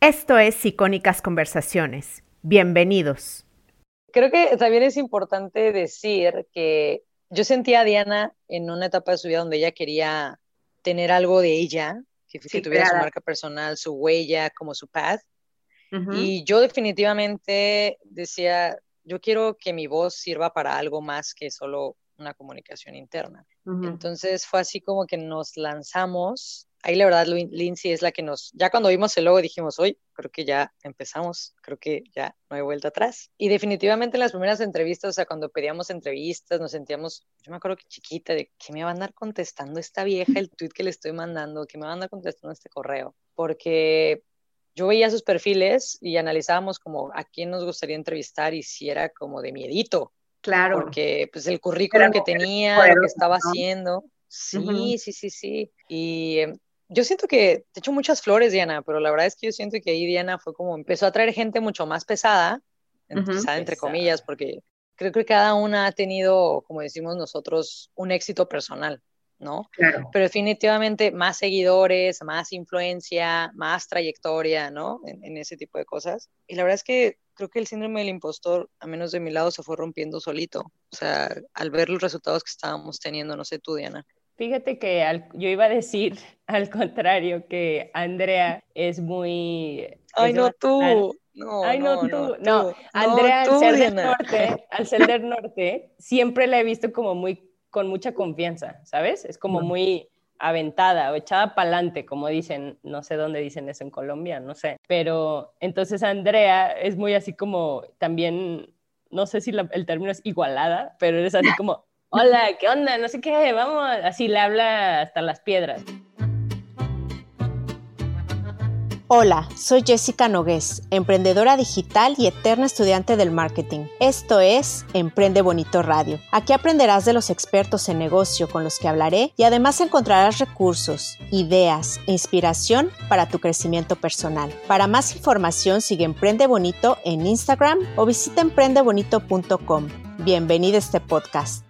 Esto es Icónicas Conversaciones. Bienvenidos. Creo que también es importante decir que yo sentía a Diana en una etapa de su vida donde ella quería tener algo de ella, que, tuviera su marca personal, su huella, como su path. Y yo definitivamente decía, yo quiero que mi voz sirva para algo más que solo una comunicación interna. Entonces fue así como que nos lanzamos ahí la verdad Lindsay es la que nos, ya cuando vimos el logo dijimos, hoy creo que ya empezamos, creo que ya no hay vuelta atrás. Y definitivamente en las primeras entrevistas, o sea, cuando pedíamos entrevistas, nos sentíamos, yo me acuerdo que chiquita, de que me va a andar contestando esta vieja el tweet que le estoy mandando, que me va a andar contestando este correo, porque yo veía sus perfiles y analizábamos como a quién nos gustaría entrevistar y si era como de miedito. Claro. Porque pues el currículum que tenía, lo que estaba haciendo. Sí, sí, sí, sí. Y em, yo siento que te echo muchas flores, Diana, pero la verdad es que yo siento que ahí Diana fue como empezó a traer gente mucho más pesada, pesada entre comillas, porque creo que cada una ha tenido, como decimos nosotros, un éxito personal, ¿no? Claro. Pero definitivamente más seguidores, más influencia, más trayectoria, ¿no? En, en, ese tipo de cosas. Y la verdad es que creo que el síndrome del impostor, a menos de mi lado, se fue rompiendo solito. O sea, al ver los resultados que estábamos teniendo, no sé tú, Diana. Fíjate que yo iba a decir al contrario que Andrea es muy... Ay, no tú. No, Ay, no, tú. No, Andrea, al, ser del norte, al ser del norte, siempre la he visto como muy, con mucha confianza, ¿sabes? Es como muy aventada o echada para adelante, como dicen, no sé dónde dicen eso en Colombia, no sé. Pero entonces Andrea es muy así como también, no sé si el término es igualada, pero eres así como hola, ¿qué onda? No sé qué, vamos, así le habla hasta las piedras. Hola, soy Jessica Nogués, emprendedora digital y eterna estudiante del marketing. Esto es Emprende Bonito Radio. Aquí aprenderás de los expertos en negocio con los que hablaré y además encontrarás recursos, ideas e inspiración para tu crecimiento personal. Para más información sigue Emprende Bonito en Instagram o visita emprendebonito.com. Bienvenido a este podcast.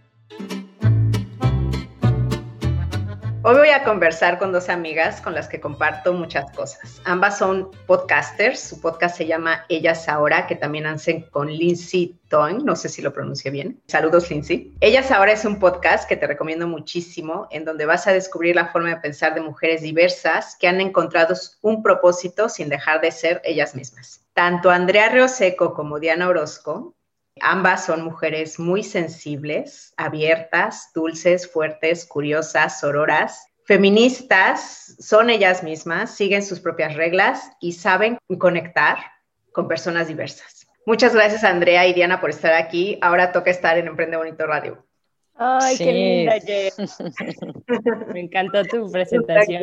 Hoy voy a conversar con dos amigas con las que comparto muchas cosas. Ambas son podcasters. Su podcast se llama Ellas Ahora, que también hacen con Lindsay Toing. No sé si lo pronuncie bien. Saludos, Lindsay. Ellas Ahora es un podcast que te recomiendo muchísimo, en donde vas a descubrir la forma de pensar de mujeres diversas que han encontrado un propósito sin dejar de ser ellas mismas. Tanto Andrea Rioseco como Diana Orozco Ambas son mujeres muy sensibles, abiertas, dulces, fuertes, curiosas, sororas, feministas, son ellas mismas, siguen sus propias reglas y saben conectar con personas diversas. Muchas gracias Andrea y Diana por estar aquí. Ahora toca estar en Emprende Bonito Radio. Ay, qué linda, Me encantó tu presentación.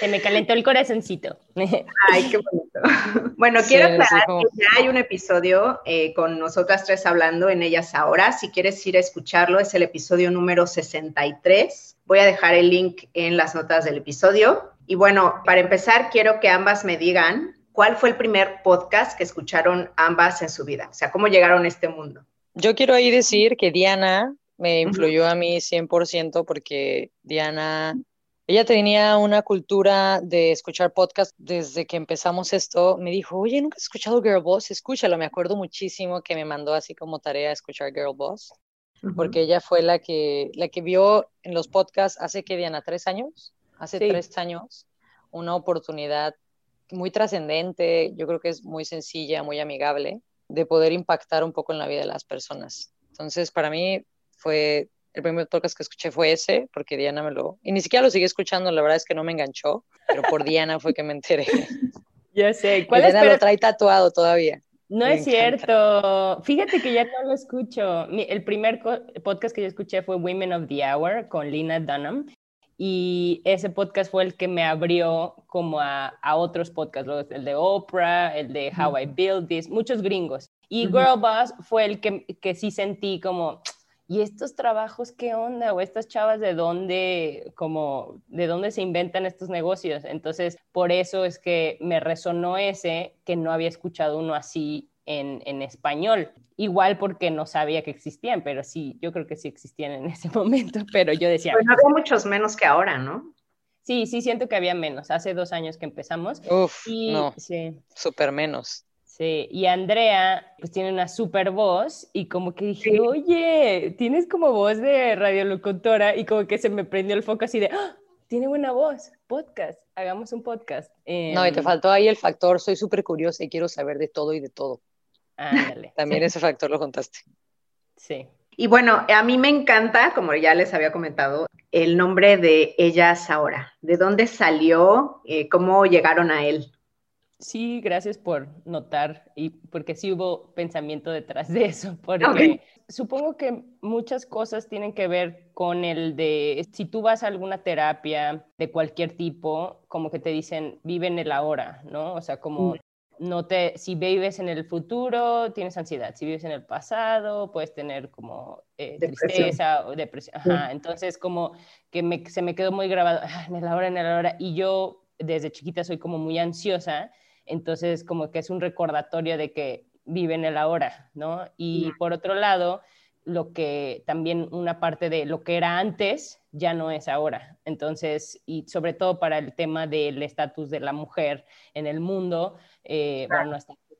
Se me calentó el corazoncito. Ay, qué bonito. Bueno, quiero aclarar que ya hay un episodio eh, con nosotras tres hablando en ellas ahora. Si quieres ir a escucharlo, es el episodio número 63. Voy a dejar el link en las notas del episodio. Y bueno, para empezar, quiero que ambas me digan cuál fue el primer podcast que escucharon ambas en su vida. O sea, cómo llegaron a este mundo. Yo quiero ahí decir que Diana me influyó a mí 100% porque Diana, ella tenía una cultura de escuchar podcast desde que empezamos esto. Me dijo, oye, ¿nunca has escuchado Girl Boss? Escúchalo. Me acuerdo muchísimo que me mandó así como tarea escuchar Girl Boss, porque ella fue la que, la que vio en los podcasts hace que Diana, tres años, hace tres años, una oportunidad muy trascendente, yo creo que es muy sencilla, muy amigable de poder impactar un poco en la vida de las personas. Entonces, para mí fue, el primer podcast que escuché fue ese, porque Diana me lo, y ni siquiera lo sigue escuchando, la verdad es que no me enganchó, pero por Diana fue que me enteré. Ya sé. Diana lo trae tatuado todavía. No es cierto. Fíjate que ya no lo escucho. El primer podcast que yo escuché fue Women of the Hour con Lina Dunham y ese podcast fue el que me abrió como a, otros podcasts, el de Oprah, el de How I Build This, muchos gringos. Y Girl Boss fue el que, que sí sentí como, ¿y estos trabajos qué onda? O estas chavas de dónde, como, de dónde se inventan estos negocios. Entonces, por eso es que me resonó ese, que no había escuchado uno así en, español. Igual porque no sabía que existían, pero sí, yo creo que sí existían en ese momento, pero yo decía... Pues había muchos menos que ahora, ¿no? Sí, sí, siento que había menos. Hace dos años que empezamos. Uf, no. Sí. Súper menos. Sí, y Andrea, pues tiene una super voz y como que dije, oye, tienes como voz de radiolocutora y como que se me prendió el foco así de, ¡Ah! tiene buena voz, podcast, hagamos un podcast. no, y te em, faltó ahí el factor, soy súper curiosa y quiero saber de todo y de todo. Ándale. También ese factor lo contaste. Sí. Y bueno, a mí me encanta, como ya les había comentado, el nombre de Ellas Ahora. ¿De dónde salió? Eh, ¿Cómo llegaron a él? Sí, gracias por notar y porque sí hubo pensamiento detrás de eso, porque supongo que muchas cosas tienen que ver con el de si tú vas a alguna terapia de cualquier tipo, como que te dicen vive en el ahora, ¿no? O sea, como no te, si vives en el futuro, tienes ansiedad, si vives en el pasado, puedes tener como eh, tristeza o depresión. Ajá. Entonces, como que se me quedó muy grabado ah, en el ahora, en el ahora, y yo desde chiquita soy como muy ansiosa, entonces como que es un recordatorio de que vive en el ahora, ¿no? Y por otro lado, lo que también una parte de lo que era antes ya no es ahora. Entonces, y sobre todo para el tema del estatus de la mujer en el mundo, eh, bueno,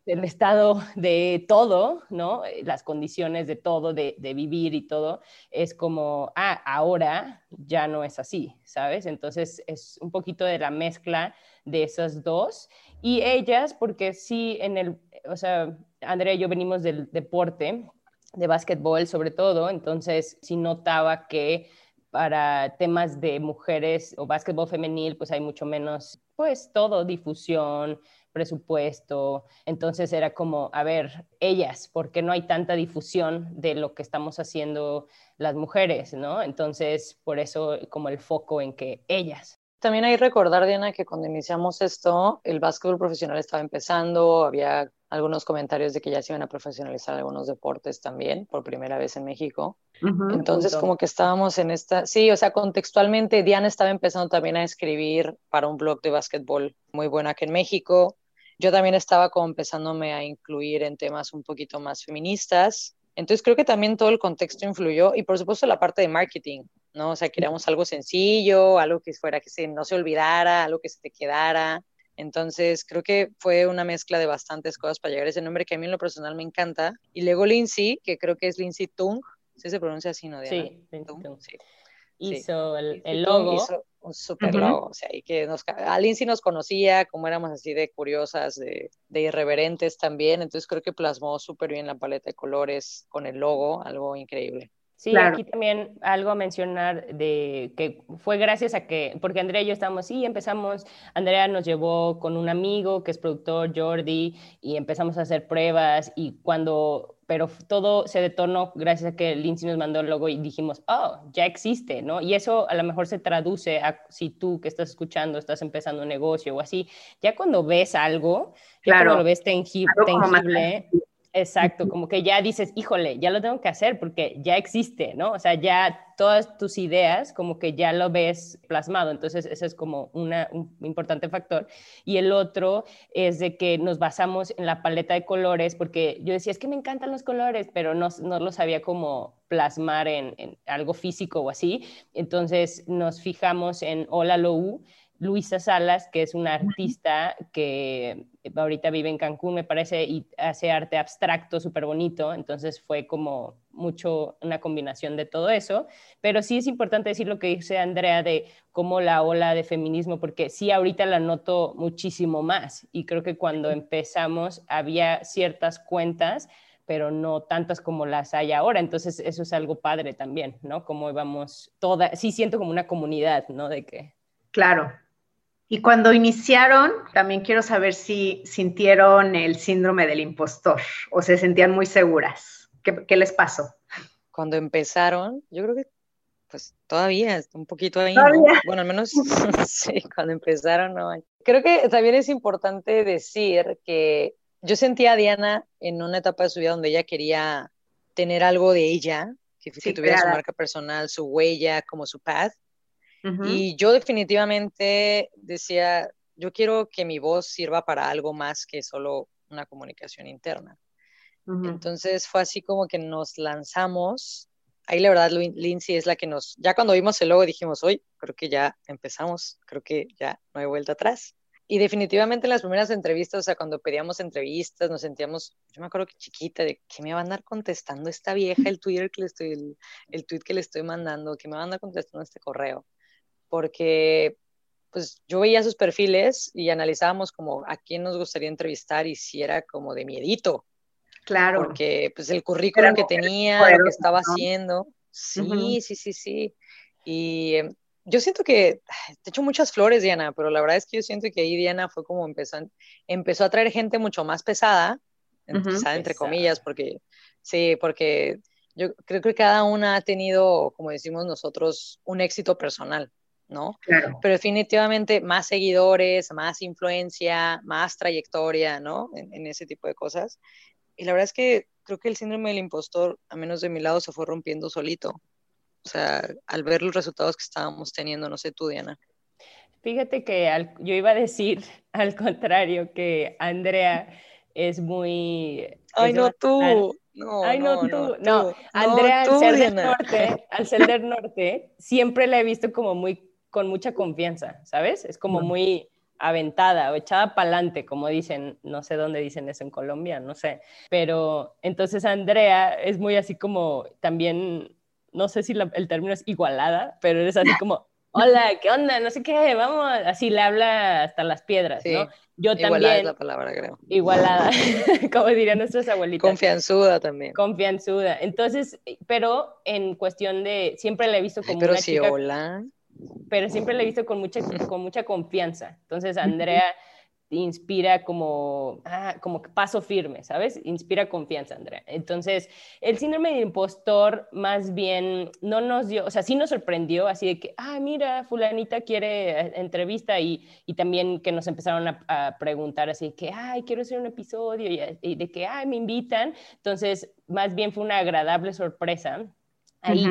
el estado de todo, ¿no? Las condiciones de todo, de, vivir y todo, es como, ah, ahora ya no es así, ¿sabes? Entonces es un poquito de la mezcla de esas dos. Y ellas, porque sí, en el, o sea, Andrea y yo venimos del deporte, de básquetbol sobre todo, entonces sí notaba que para temas de mujeres o básquetbol femenil, pues hay mucho menos, pues todo, difusión, presupuesto. Entonces era como, a ver, ellas, ¿por qué no hay tanta difusión de lo que estamos haciendo las mujeres, no? Entonces, por eso como el foco en que ellas. También hay que recordar, Diana, que cuando iniciamos esto, el básquetbol profesional estaba empezando, había algunos comentarios de que ya se iban a profesionalizar algunos deportes también, por primera vez en México. Entonces, como que estábamos en esta, sí, o sea, contextualmente, Diana estaba empezando también a escribir para un blog de básquetbol muy bueno aquí en México. Yo también estaba como empezándome a incluir en temas un poquito más feministas. Entonces, creo que también todo el contexto influyó y, por supuesto, la parte de marketing ¿no? O sea, queríamos algo sencillo, algo que fuera que se, no se olvidara, algo que se te quedara. Entonces, creo que fue una mezcla de bastantes cosas para llegar a ese nombre que a mí en lo personal me encanta. Y luego Lindsay, que creo que es Lindsay Tung, ¿sí se pronuncia así, no? Sí, Tung, sí. Hizo el, el, logo. Hizo un super logo, o sea, y que nos, a Lindsay nos conocía, como éramos así de curiosas, de, de irreverentes también, entonces creo que plasmó súper bien la paleta de colores con el logo, algo increíble. Sí, aquí también algo a mencionar de que fue gracias a que, porque Andrea y yo estábamos, sí, empezamos, Andrea nos llevó con un amigo que es productor, Jordi, y empezamos a hacer pruebas y cuando, pero todo se detonó gracias a que Lindsay nos mandó el logo y dijimos, oh, ya existe, ¿no? Y eso a lo mejor se traduce a si tú que estás escuchando, estás empezando un negocio o así, ya cuando ves algo, ya cuando lo ves tangible Exacto, como que ya dices, híjole, ya lo tengo que hacer porque ya existe, ¿no? O sea, ya todas tus ideas como que ya lo ves plasmado, entonces ese es como un importante factor. Y el otro es de que nos basamos en la paleta de colores, porque yo decía, es que me encantan los colores, pero no, no lo sabía como plasmar en, en, algo físico o así. Entonces nos fijamos en Hola Lou, Luisa Salas, que es una artista que ahorita vive en Cancún, me parece, y hace arte abstracto súper bonito, entonces fue como mucho una combinación de todo eso, pero sí es importante decir lo que dice Andrea de cómo la ola de feminismo, porque sí ahorita la noto muchísimo más, y creo que cuando empezamos había ciertas cuentas, pero no tantas como las hay ahora, entonces eso es algo padre también, ¿no? Como íbamos toda, sí siento como una comunidad, ¿no? De que... Claro, y cuando iniciaron, también quiero saber si sintieron el síndrome del impostor o se sentían muy seguras. ¿Qué, les pasó? Cuando empezaron, yo creo que pues todavía un poquito ahí. Bueno, al menos sí, cuando empezaron no. Creo que también es importante decir que yo sentía a Diana en una etapa de su vida donde ella quería tener algo de ella, que, tuviera su marca personal, su huella, como su path. Y yo definitivamente decía, yo quiero que mi voz sirva para algo más que solo una comunicación interna. Entonces fue así como que nos lanzamos ahí la verdad Lindsay es la que nos, ya cuando vimos el logo dijimos, hoy creo que ya empezamos, creo que ya no hay vuelta atrás. Y definitivamente en las primeras entrevistas, o sea, cuando pedíamos entrevistas, nos sentíamos, yo me acuerdo que chiquita, de que me va a andar contestando esta vieja el Twitter que le estoy, el, el tweet que le estoy mandando, que me va a andar contestando este correo. Porque pues yo veía sus perfiles y analizábamos como a quién nos gustaría entrevistar y si era como de miedito. Claro. Porque pues el currículum que tenía, lo que estaba haciendo. Sí, sí, sí, sí. Y em, yo siento que te echo muchas flores, Diana, pero la verdad es que yo siento que ahí Diana fue como empezó, empezó a traer gente mucho más pesada, pesada entre comillas, porque sí, porque yo creo que cada una ha tenido, como decimos nosotros, un éxito personal. ¿No? Claro. Pero definitivamente más seguidores, más influencia, más trayectoria, ¿no? En, ese tipo de cosas. Y la verdad es que creo que el síndrome del impostor, a menos de mi lado, se fue rompiendo solito. O sea, al ver los resultados que estábamos teniendo, no sé tú, Diana. Fíjate que yo iba a decir al contrario, que Andrea es muy... Ay, no, tú. No, Ay, no, tú. No, Andrea, al ser del norte, al ser del norte, siempre la he visto como muy con mucha confianza, ¿sabes? Es como muy aventada o echada para adelante, como dicen, no sé dónde dicen eso en Colombia, no sé. Pero entonces Andrea es muy así como también, no sé si el término es igualada, pero es así como, hola, ¿qué onda? No sé qué, vamos, así le habla hasta las piedras, ¿no? Yo igualada es la palabra, creo. Igualada, como dirían nuestros abuelitos. Confianzuda también. Confianzuda. Entonces, pero en cuestión de, siempre la he visto como pero una si hola pero siempre la he visto con mucha, con mucha confianza. Entonces, Andrea inspira como, ah, como paso firme, ¿sabes? Inspira confianza, Andrea. Entonces, el síndrome del impostor más bien no nos dio, o sea, sí nos sorprendió, así de que, ah, mira, fulanita quiere eh, entrevista y, y también que nos empezaron a, preguntar así de que, ay, quiero hacer un episodio y, de que, ay, me invitan. Entonces, más bien fue una agradable sorpresa. Ahí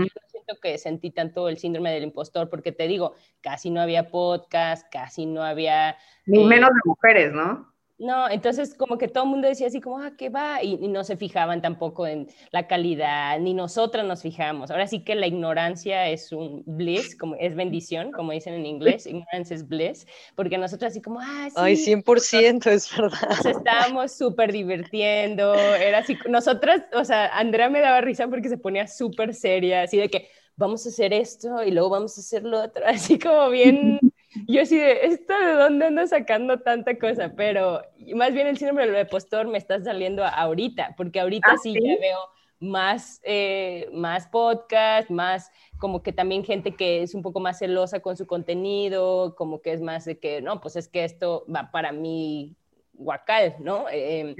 que sentí tanto el síndrome del impostor, porque te digo, casi no había podcast, casi no había... Ni eh, menos de mujeres, ¿no? No, entonces como que todo el mundo decía así como, ah, ¿qué va? Y, no se fijaban tampoco en la calidad, ni nosotras nos fijamos. Ahora sí que la ignorancia es un bliss, como es bendición, como dicen en inglés, ignorance es bliss, porque nosotros así como, ah, sí. Ay, 100% es verdad. Nos estábamos súper divirtiendo, era así, nosotras, o sea, Andrea me daba risa porque se ponía súper seria, así de que vamos a hacer esto y luego vamos a hacer lo otro, así como bien yo así de, ¿esto de dónde ando sacando tanta cosa? Pero más bien el síndrome del postor me está saliendo ahorita, porque ahorita ah, sí, ya veo más, eh, más podcast, más como que también gente que es un poco más celosa con su contenido, como que es más de que, no, pues es que esto va para mí guacal, ¿no? Em,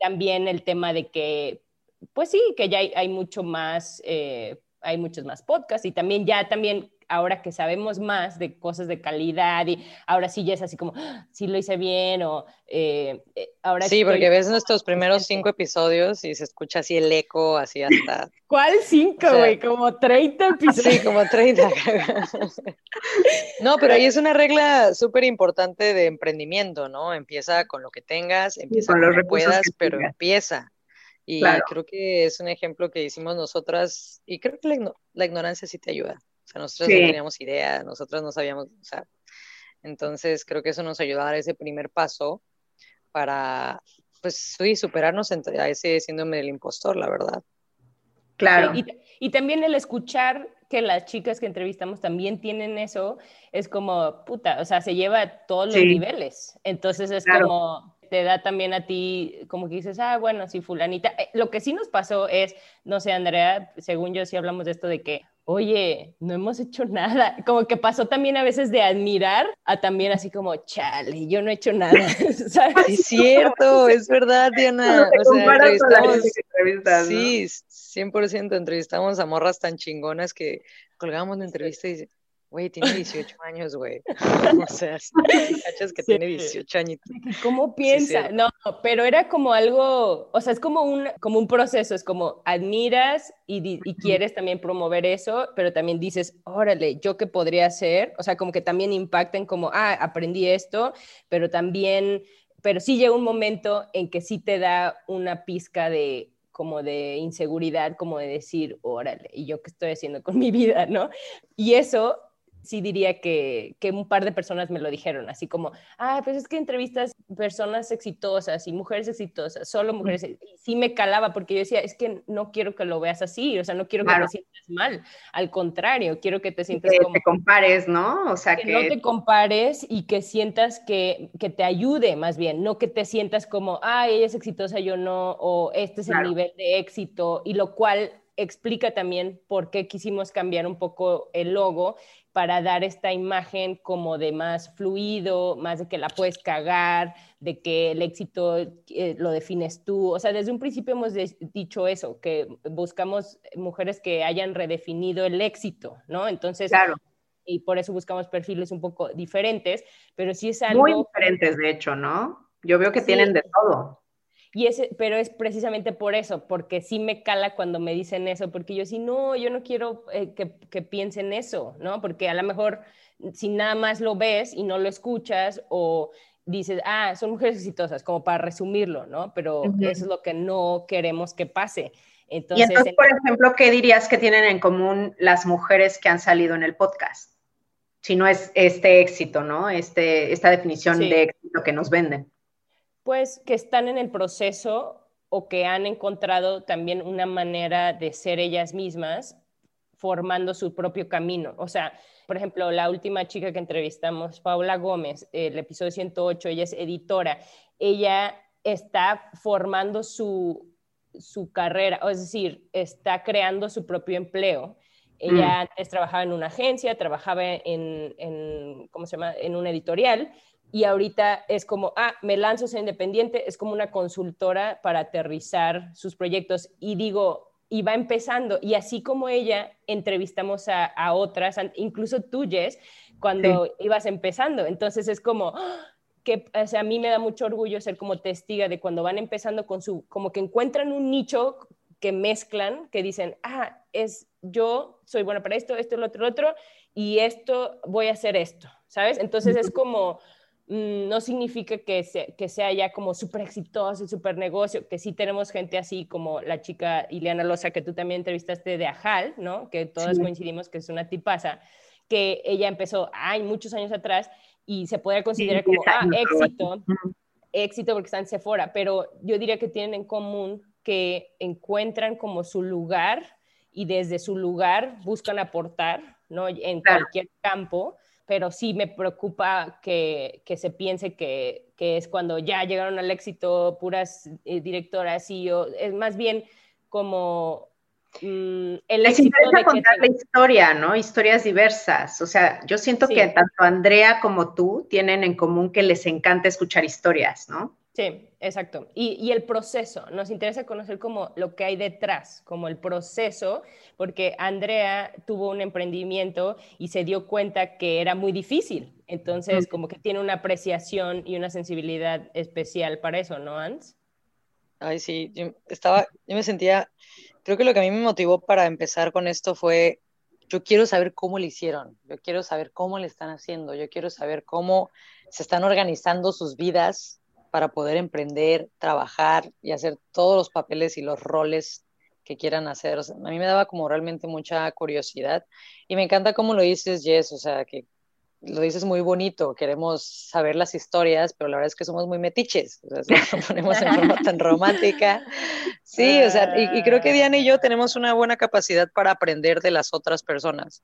también el tema de que, pues sí, que ya hay, mucho más, eh, hay muchos más podcasts y también ya también ahora que sabemos más de cosas de calidad y ahora sí ya es así como, ah, sí lo hice bien o eh, eh, ahora sí. porque ves nuestros primeros cinco episodios y se escucha así el eco, así hasta... ¿Cuál cinco, güey? como 30 episodios. Sí, como 30. no, pero ahí es una regla súper importante de emprendimiento, ¿no? Empieza con lo que tengas, empieza con, lo que puedas, pero empieza. Y creo que es un ejemplo que hicimos nosotras, y creo que la, la ignorancia sí te ayuda. O sea, nosotros no teníamos idea, nosotros no sabíamos, o sea, entonces creo que eso nos ayudó a dar ese primer paso para, pues sí, superarnos a ese síndrome del impostor, la verdad. Claro. y, también el escuchar que las chicas que entrevistamos también tienen eso, es como, puta, o sea, se lleva a todos los niveles. Entonces es como, te da también a ti, como que dices, ah, bueno, sí, fulanita. Eh, lo que sí nos pasó es, no sé, Andrea, según yo sí hablamos de esto de que, oye, no hemos hecho nada. Como que pasó también a veces de admirar a también así como, chale, yo no he hecho nada. ¿sabes? Es cierto, es verdad, Diana. O sea, entrevistamos, sí, 100% entrevistamos a morras tan chingonas que colgamos la entrevista y Güey, tiene 18 años, güey. o sea, cachas que tiene 18 años. ¿Cómo piensa? no, pero era como algo, o sea, es como un, como un proceso, es como admiras y, y, quieres también promover eso, pero también dices, órale, ¿yo qué podría hacer? O sea, como que también impacten como, ah, aprendí esto, pero también, pero sí llega un momento en que sí te da una pizca de como de inseguridad, como de decir, órale, ¿y yo qué estoy haciendo con mi vida, no? Y eso sí diría que, que, un par de personas me lo dijeron, así como, ah, pues es que entrevistas personas exitosas y mujeres exitosas, solo mujeres, y sí me calaba porque yo decía, es que no quiero que lo veas así, o sea, no quiero que te sientas mal, al contrario, quiero que te sientas que como... te compares, ¿no? O sea, que, no te compares y que sientas que, que, te ayude más bien, no que te sientas como, ah, ella es exitosa, yo no, o este es el nivel de éxito, y lo cual explica también por qué quisimos cambiar un poco el logo para dar esta imagen como de más fluido, más de que la puedes cagar, de que el éxito eh, lo defines tú. O sea, desde un principio hemos dicho eso, que buscamos mujeres que hayan redefinido el éxito, ¿no? Entonces, claro. y por eso buscamos perfiles un poco diferentes, pero sí es algo... Muy diferentes, de hecho, ¿no? Yo veo que tienen de todo. Y ese, pero es precisamente por eso, porque sí me cala cuando me dicen eso, porque yo sí, no, yo no quiero eh, que, que, piensen eso, ¿no? Porque a lo mejor si nada más lo ves y no lo escuchas o dices, ah, son mujeres exitosas, como para resumirlo, ¿no? Pero eso es lo que no queremos que pase. Entonces, y entonces, por ejemplo, ¿qué dirías que tienen en común las mujeres que han salido en el podcast? Si no es este éxito, ¿no? Este, esta definición de éxito que nos venden pues que están en el proceso o que han encontrado también una manera de ser ellas mismas formando su propio camino. O sea, por ejemplo, la última chica que entrevistamos, Paula Gómez, el episodio 108, ella es editora, ella está formando su, su carrera, es decir, está creando su propio empleo. Ella mm. antes trabajaba en una agencia, trabajaba en, en, ¿cómo se llama?, en un editorial y ahorita es como, ah, me lanzo a ser independiente, es como una consultora para aterrizar sus proyectos. Y digo, y va empezando, y así como ella, entrevistamos a, otras, incluso tú, Jess, cuando ibas empezando, entonces es como, que o sea, a mí me da mucho orgullo ser como testiga de cuando van empezando con su, como que encuentran un nicho que mezclan, que dicen, ah, es yo soy buena para esto, esto, lo otro, lo otro, y esto, voy a hacer esto, ¿sabes? Entonces es como no significa que, que sea ya como súper exitoso y súper negocio, que sí tenemos gente así como la chica Ileana Loza, que tú también entrevistaste de Ajal, ¿no? Que todos coincidimos que es una tipaza, que ella empezó hay muchos años atrás y se puede considerar como ah, éxito, éxito porque está en Sephora, pero yo diría que tienen en común que encuentran como su lugar y desde su lugar buscan aportar, ¿no? En cualquier campo pero sí me preocupa que, que se piense que, que, es cuando ya llegaron al éxito puras eh, directoras y yo, es más bien como mm, el Les interesa contar la historia, ¿no? Historias diversas. O sea, yo siento que tanto Andrea como tú tienen en común que les encanta escuchar historias, ¿no? Sí, exacto. Y, el proceso, nos interesa conocer como lo que hay detrás, como el proceso, porque Andrea tuvo un emprendimiento y se dio cuenta que era muy difícil. Entonces, como que tiene una apreciación y una sensibilidad especial para eso, ¿no, Ans? Ay, sí, yo estaba, yo me sentía, creo que lo que a mí me motivó para empezar con esto fue, yo quiero saber cómo lo hicieron, yo quiero saber cómo le están haciendo, yo quiero saber cómo se están organizando sus vidas para poder emprender, trabajar y hacer todos los papeles y los roles que quieran hacer. a mí me daba como realmente mucha curiosidad y me encanta cómo lo dices, Jess, o sea, que lo dices muy bonito, queremos saber las historias, pero la verdad es que somos muy metiches, o sea, lo ponemos en forma tan romántica. Sí, o sea, y, creo que Diana y yo tenemos una buena capacidad para aprender de las otras personas.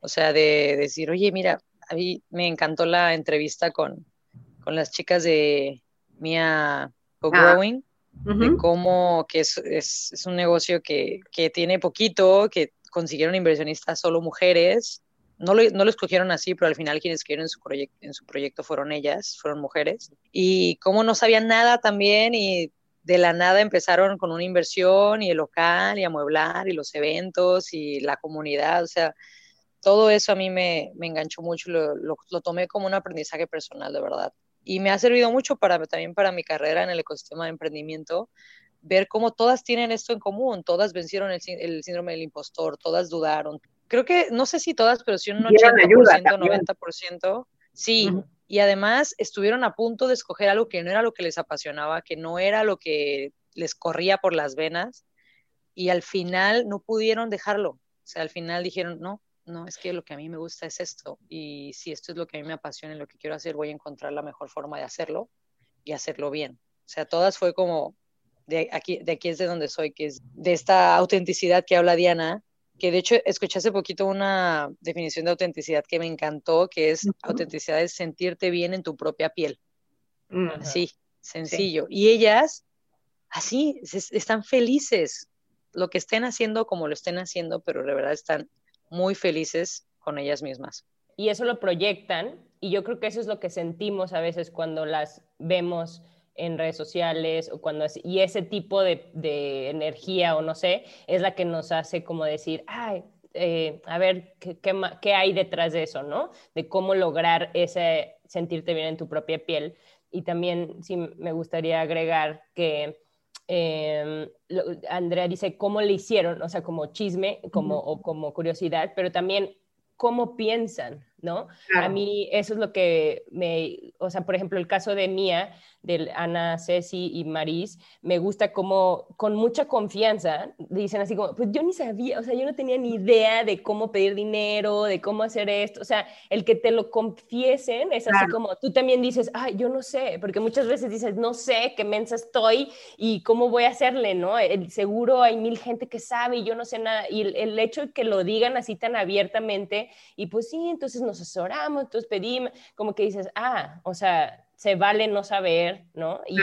O sea, de, decir, oye, mira, a mí me encantó la entrevista con, con las chicas de, Mia Co-Growing, de cómo que es, es, es un negocio que, que, tiene poquito, que consiguieron inversionistas solo mujeres. No lo, no lo escogieron así, pero al final quienes escribieron en su, proyecto en su proyecto fueron ellas, fueron mujeres. Y cómo no sabían nada también y de la nada empezaron con una inversión y el local y amueblar y los eventos y la comunidad. O sea, todo eso a mí me, me enganchó mucho, lo, lo, lo, tomé como un aprendizaje personal, de verdad y me ha servido mucho para, también para mi carrera en el ecosistema de emprendimiento, ver cómo todas tienen esto en común, todas vencieron el, el síndrome del impostor, todas dudaron. Creo que, no sé si todas, pero sí un 80%, 90%, sí. Y además estuvieron a punto de escoger algo que no era lo que les apasionaba, que no era lo que les corría por las venas y al final no pudieron dejarlo. O sea, al final dijeron, no, no, es que lo que a mí me gusta es esto y si esto es lo que a mí me apasiona y lo que quiero hacer, voy a encontrar la mejor forma de hacerlo y hacerlo bien. O sea, todas fue como, de aquí, de aquí es de donde soy, que es de esta autenticidad que habla Diana, que de hecho escuché hace poquito una definición de autenticidad que me encantó, que es autenticidad es sentirte bien en tu propia piel. Así, sencillo. Y ellas, así, están felices, lo que estén haciendo como lo estén haciendo, pero de verdad están muy felices con ellas mismas. Y eso lo proyectan y yo creo que eso es lo que sentimos a veces cuando las vemos en redes sociales o cuando y ese tipo de, energía o no sé es la que nos hace como decir ay eh, a ver ¿qué, qué, hay detrás de eso no de cómo lograr ese sentirte bien en tu propia piel y también sí me gustaría agregar que eh, Andrea dice cómo le hicieron, o sea, como chisme como, o como curiosidad, pero también cómo piensan, ¿no? A mí eso es lo que me, o sea, por ejemplo, el caso de Mía, de Ana, Ceci y Maris, me gusta como con mucha confianza dicen así como, pues yo ni sabía, o sea, yo no tenía ni idea de cómo pedir dinero, de cómo hacer esto, o sea, el que te lo confiesen es así como, tú también dices, ay, yo no sé, porque muchas veces dices, no sé qué mensa estoy y cómo voy a hacerle, ¿no? El, seguro hay mil gente que sabe y yo no sé nada, y el, el hecho de que lo digan así tan abiertamente, y pues sí, entonces nos asesoramos, entonces pedimos, como que dices, ah, o sea, se vale no saber, ¿no? Y,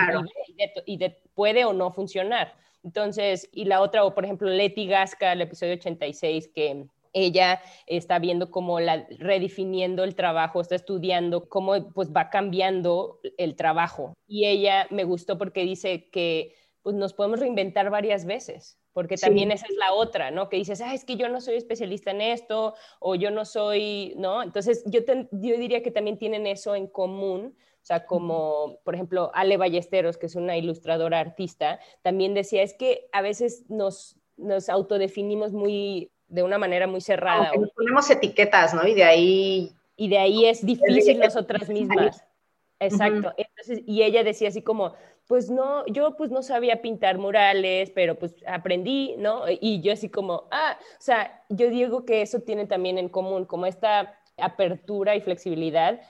y, puede o no funcionar. Entonces, y la otra, o por ejemplo, Leti Gasca, el episodio 86, que ella está viendo cómo la redefiniendo el trabajo, está estudiando cómo pues va cambiando el trabajo. Y ella me gustó porque dice que pues nos podemos reinventar varias veces, porque también esa es la otra, ¿no? Que dices, ah, es que yo no soy especialista en esto, o yo no soy, ¿no? Entonces, yo, yo diría que también tienen eso en común, o sea, como por ejemplo Ale Ballesteros, que es una ilustradora artista, también decía, es que a veces nos, nos autodefinimos muy, de una manera muy cerrada. nos ponemos etiquetas, ¿no? Y de ahí... Y de ahí es difícil nosotras mismas. Exacto. Entonces, y ella decía así como, pues no, yo pues no sabía pintar murales, pero pues aprendí, ¿no? Y yo así como, ah, o sea, yo digo que eso tiene también en común, como esta apertura y flexibilidad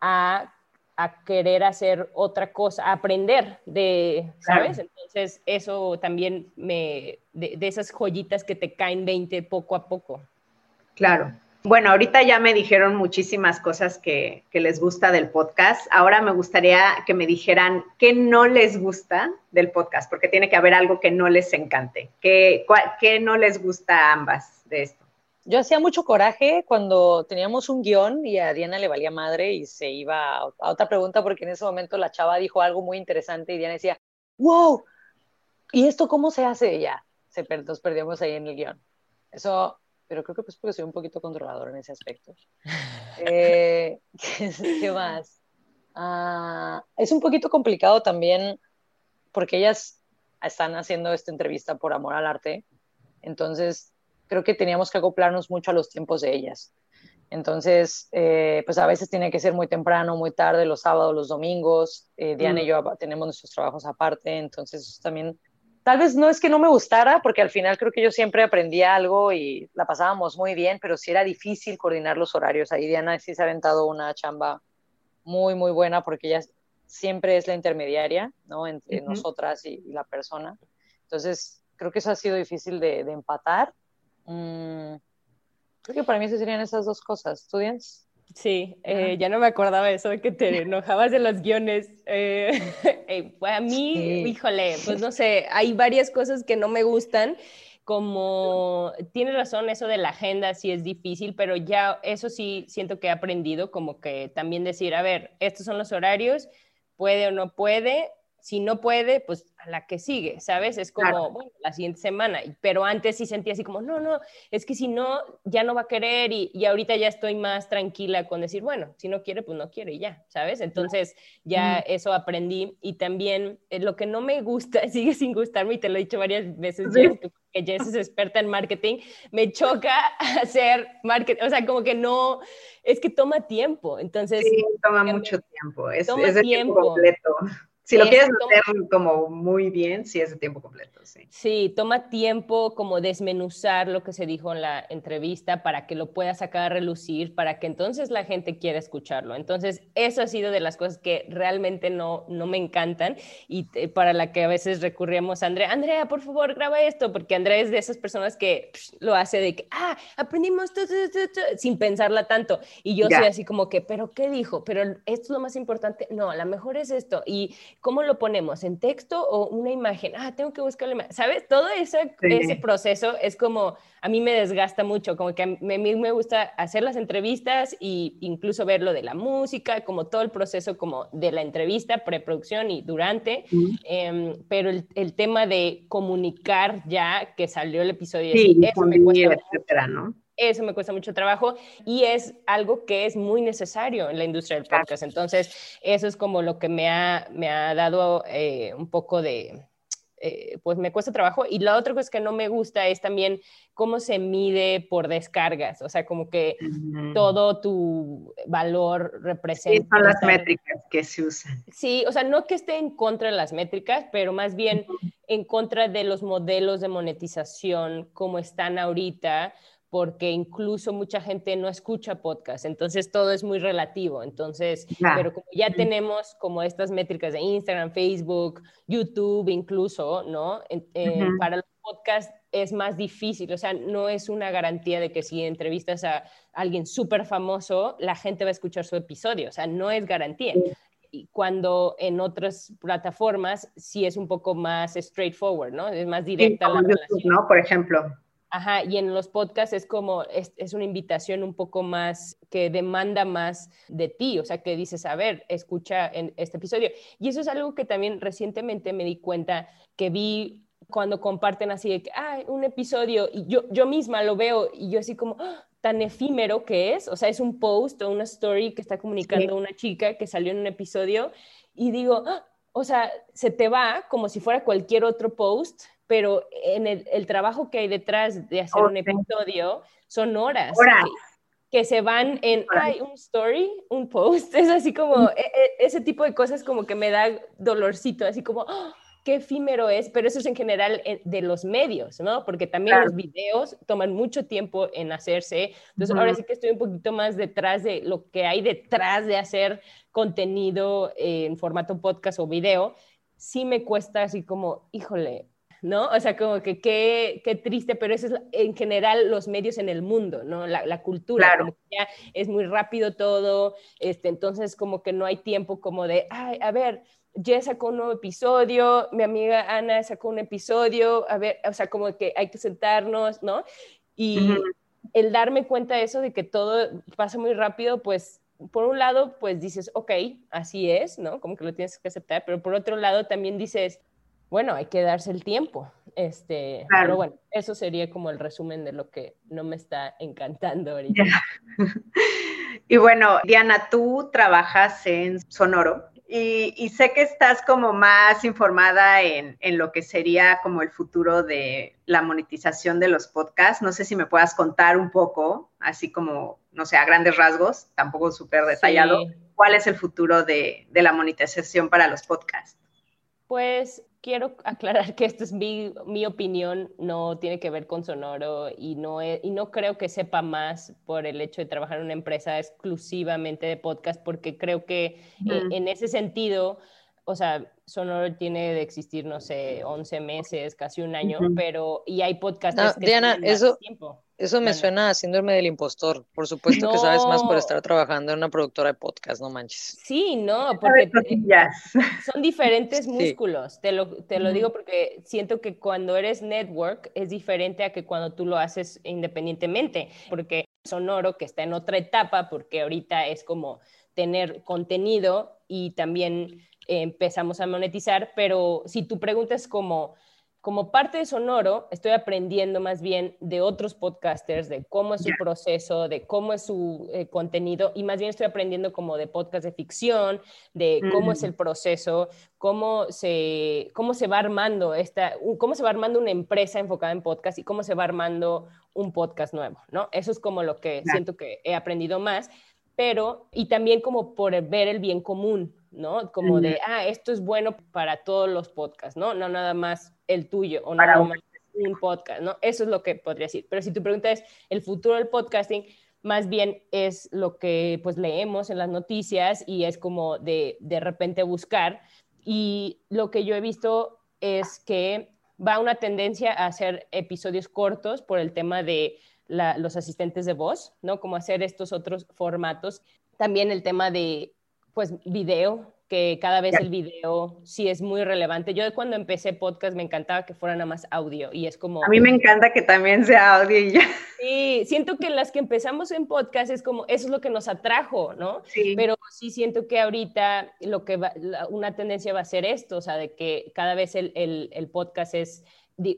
a a querer hacer otra cosa, a aprender de, ¿sabes? Entonces, eso también me, de, esas joyitas que te caen 20 poco a poco. Claro. Bueno, ahorita ya me dijeron muchísimas cosas que, les gusta del podcast. Ahora me gustaría que me dijeran qué no les gusta del podcast, porque tiene que haber algo que no les encante. ¿Qué, qué no les gusta a ambas de esto? Yo hacía mucho coraje cuando teníamos un guion y a Diana le valía madre y se iba a, otra pregunta porque en ese momento la chava dijo algo muy interesante y Diana decía, wow, ¿y esto cómo se hace? ya, se, nos perdíamos ahí en el guion. Eso, pero creo que pues porque soy un poquito controlador en ese aspecto. Eh, ¿qué, más? Ah, es un poquito complicado también porque ellas están haciendo esta entrevista por amor al arte. Entonces, creo que teníamos que acoplarnos mucho a los tiempos de ellas. Entonces, eh, pues a veces tiene que ser muy temprano, muy tarde, los sábados, los domingos. Eh, Diana y yo tenemos nuestros trabajos aparte, entonces también, tal vez no es que no me gustara, porque al final creo que yo siempre aprendía algo y la pasábamos muy bien, pero sí era difícil coordinar los horarios. Ahí Diana sí se ha aventado una chamba muy, muy buena porque ella siempre es la intermediaria, ¿no? Entre nosotras y, la persona. Entonces, creo que eso ha sido difícil de, de empatar Mm, creo que para mí serían esas dos cosas. ¿Estudias? Sí, eh, ya no me acordaba eso de que te enojabas de los guiones. Eh, eh, a mí, híjole, pues no sé, hay varias cosas que no me gustan, como tienes razón, eso de la agenda sí es difícil, pero ya eso sí siento que he aprendido, como que también decir, a ver, estos son los horarios, puede o no puede, si no puede, pues a la que sigue, ¿sabes? Es como, bueno, la siguiente semana, pero antes sí sentía así como, no, no, es que si no, ya no va a querer y, y ahorita ya estoy más tranquila con decir, bueno, si no quiere, pues no quiere y ya, ¿sabes? Entonces ya eso aprendí y también eh, lo que no me gusta, sigue sin gustarme y te lo he dicho varias veces, que Jess es experta en marketing, me choca hacer marketing, o sea, como que no, es que toma tiempo, entonces... Sí, toma mucho tiempo, es, toma tiempo. completo. Si lo quieres hacer como muy bien, sí es de tiempo completo, sí. Sí, toma tiempo como desmenuzar lo que se dijo en la entrevista para que lo puedas sacar a relucir, para que entonces la gente quiera escucharlo. Entonces, eso ha sido de las cosas que realmente no, no me encantan y eh, para la que a veces recurríamos a Andrea, Andrea, por favor, graba esto, porque Andrea es de esas personas que lo hace de que, ah, aprendimos sin pensarla tanto. Y yo soy así como que, pero ¿qué dijo? Pero esto es lo más importante. No, a lo mejor es esto. Y ¿cómo lo ponemos? ¿En texto o una imagen? Ah, tengo que buscarle, ¿sabes? Todo ese, ese proceso es como, a mí me desgasta mucho, como que a mí me gusta hacer las entrevistas e incluso ver lo de la música, como todo el proceso como de la entrevista, preproducción y durante, em, pero el, el, tema de comunicar ya que salió el episodio, sí, eso me cuesta, etcétera, ¿no? Eso me cuesta mucho trabajo y es algo que es muy necesario en la industria del podcast. Entonces, eso es como lo que me ha, me ha dado eh, un poco de, eh, pues me cuesta trabajo. Y la otra cosa que no me gusta es también cómo se mide por descargas, o sea, como que todo tu valor representa. Sí, son las métricas que se usan. Sí, o sea, no que esté en contra de las métricas, pero más bien en contra de los modelos de monetización como están ahorita, porque incluso mucha gente no escucha podcast, entonces todo es muy relativo. Entonces, pero como ya tenemos como estas métricas de Instagram, Facebook, YouTube incluso, ¿no? Eh, para los podcasts es más difícil, o sea, no es una garantía de que si entrevistas a alguien súper famoso, la gente va a escuchar su episodio, o sea, no es garantía. Y cuando en otras plataformas sí es un poco más straightforward, ¿no? Es más directa la relación. ¿no? Por ejemplo. Ajá, y en los podcasts es como, es, es, una invitación un poco más que demanda más de ti, o sea, que dices, a ver, escucha en este episodio. Y eso es algo que también recientemente me di cuenta que vi cuando comparten así de que, ah, un episodio, y yo, yo misma lo veo y yo así como, ¡ah! tan efímero que es, o sea, es un post o una story que está comunicando una chica que salió en un episodio y digo, ¡ah! o sea, se te va como si fuera cualquier otro post pero en el, trabajo que hay detrás de hacer un episodio son horas. Que, se van en, ay, un story, un post, es así como, e, e, ese tipo de cosas como que me da dolorcito, así como, ¡ah! qué efímero es, pero eso es en general eh, de los medios, ¿no? Porque también los videos toman mucho tiempo en hacerse. Entonces, ahora sí que estoy un poquito más detrás de lo que hay detrás de hacer contenido en formato podcast o video. Sí me cuesta así como, híjole, ¿no? O sea, como que qué, qué triste, pero eso es en general los medios en el mundo, ¿no? La, la cultura, como que ya es muy rápido todo, este, entonces como que no hay tiempo como de, ay, a ver, Jess sacó un nuevo episodio, mi amiga Ana sacó un episodio, a ver, o sea, como que hay que sentarnos, ¿no? Y el darme cuenta de eso, de que todo pasa muy rápido, pues por un lado, pues dices, ok, así es, ¿no? Como que lo tienes que aceptar, pero por otro lado también dices, bueno, hay que darse el tiempo. Este, Pero bueno, eso sería como el resumen de lo que no me está encantando ahorita. Y bueno, Diana, tú trabajas en Sonoro y, sé que estás como más informada en, en, lo que sería como el futuro de la monetización de los podcasts. No sé si me puedas contar un poco, así como, no sé, a grandes rasgos, tampoco súper detallado, cuál es el futuro de, de la monetización para los podcasts. Pues quiero aclarar que esta es mi, mi, opinión, no tiene que ver con Sonoro y no, y no creo que sepa más por el hecho de trabajar en una empresa exclusivamente de podcast, porque creo que eh, en ese sentido, o sea, Sonoro tiene de existir, no sé, 11 meses, casi un año, pero y hay podcasts que Diana, eso, tiempo. Eso me suena a síndrome del impostor. Por supuesto que sabes más por estar trabajando en una productora de podcast, no manches. Sí, no, porque son diferentes músculos. Te lo, te lo digo porque siento que cuando eres network es diferente a que cuando tú lo haces independientemente. Porque Sonoro, que está en otra etapa, porque ahorita es como tener contenido y también empezamos a monetizar, pero si tu pregunta es como como parte de Sonoro, estoy aprendiendo más bien de otros podcasters, de cómo es su proceso, de cómo es su eh, contenido, y más bien estoy aprendiendo como de podcast de ficción, de cómo es mm. el proceso, cómo se, cómo se va armando esta, cómo se va armando una empresa enfocada en podcast y cómo se va armando un podcast nuevo, ¿no? Eso es como lo que siento que he aprendido más, pero, y también como por ver el bien común, ¿no? Como de, ah, esto es bueno para todos los podcasts, ¿no? No nada más el tuyo o nada más un podcast, ¿no? Eso es lo que podría decir. Pero si tu pregunta es el futuro del podcasting, más bien es lo que pues leemos en las noticias y es como de, de repente buscar. Y lo que yo he visto es que va una tendencia a hacer episodios cortos por el tema de los asistentes de voz, ¿no? Como hacer estos otros formatos. También el tema de, pues, video, que cada vez el video sí es muy relevante. Yo cuando empecé podcast me encantaba que fuera nada más audio y es como... A mí me encanta que también sea audio y ya. Sí, siento que las que empezamos en podcast es como, eso es lo que nos atrajo, ¿no? Sí. Pero sí siento que ahorita lo que va, una tendencia va a ser esto, o sea, de que cada vez el, el, el podcast es,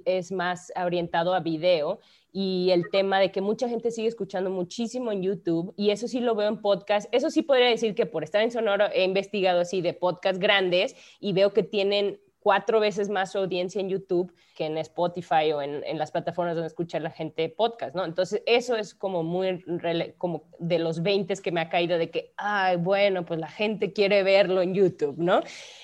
es más orientado a video y el tema de que mucha gente sigue escuchando muchísimo en YouTube y eso sí lo veo en podcast. Eso sí podría decir que por estar en Sonoro he investigado así de podcast grandes y veo que tienen cuatro veces más audiencia en YouTube que en Spotify o en, las plataformas donde escucha la gente podcast, ¿no? Entonces, eso es como muy, como de los 20 que me ha caído de que, ay, bueno, pues la gente quiere verlo en YouTube, ¿no?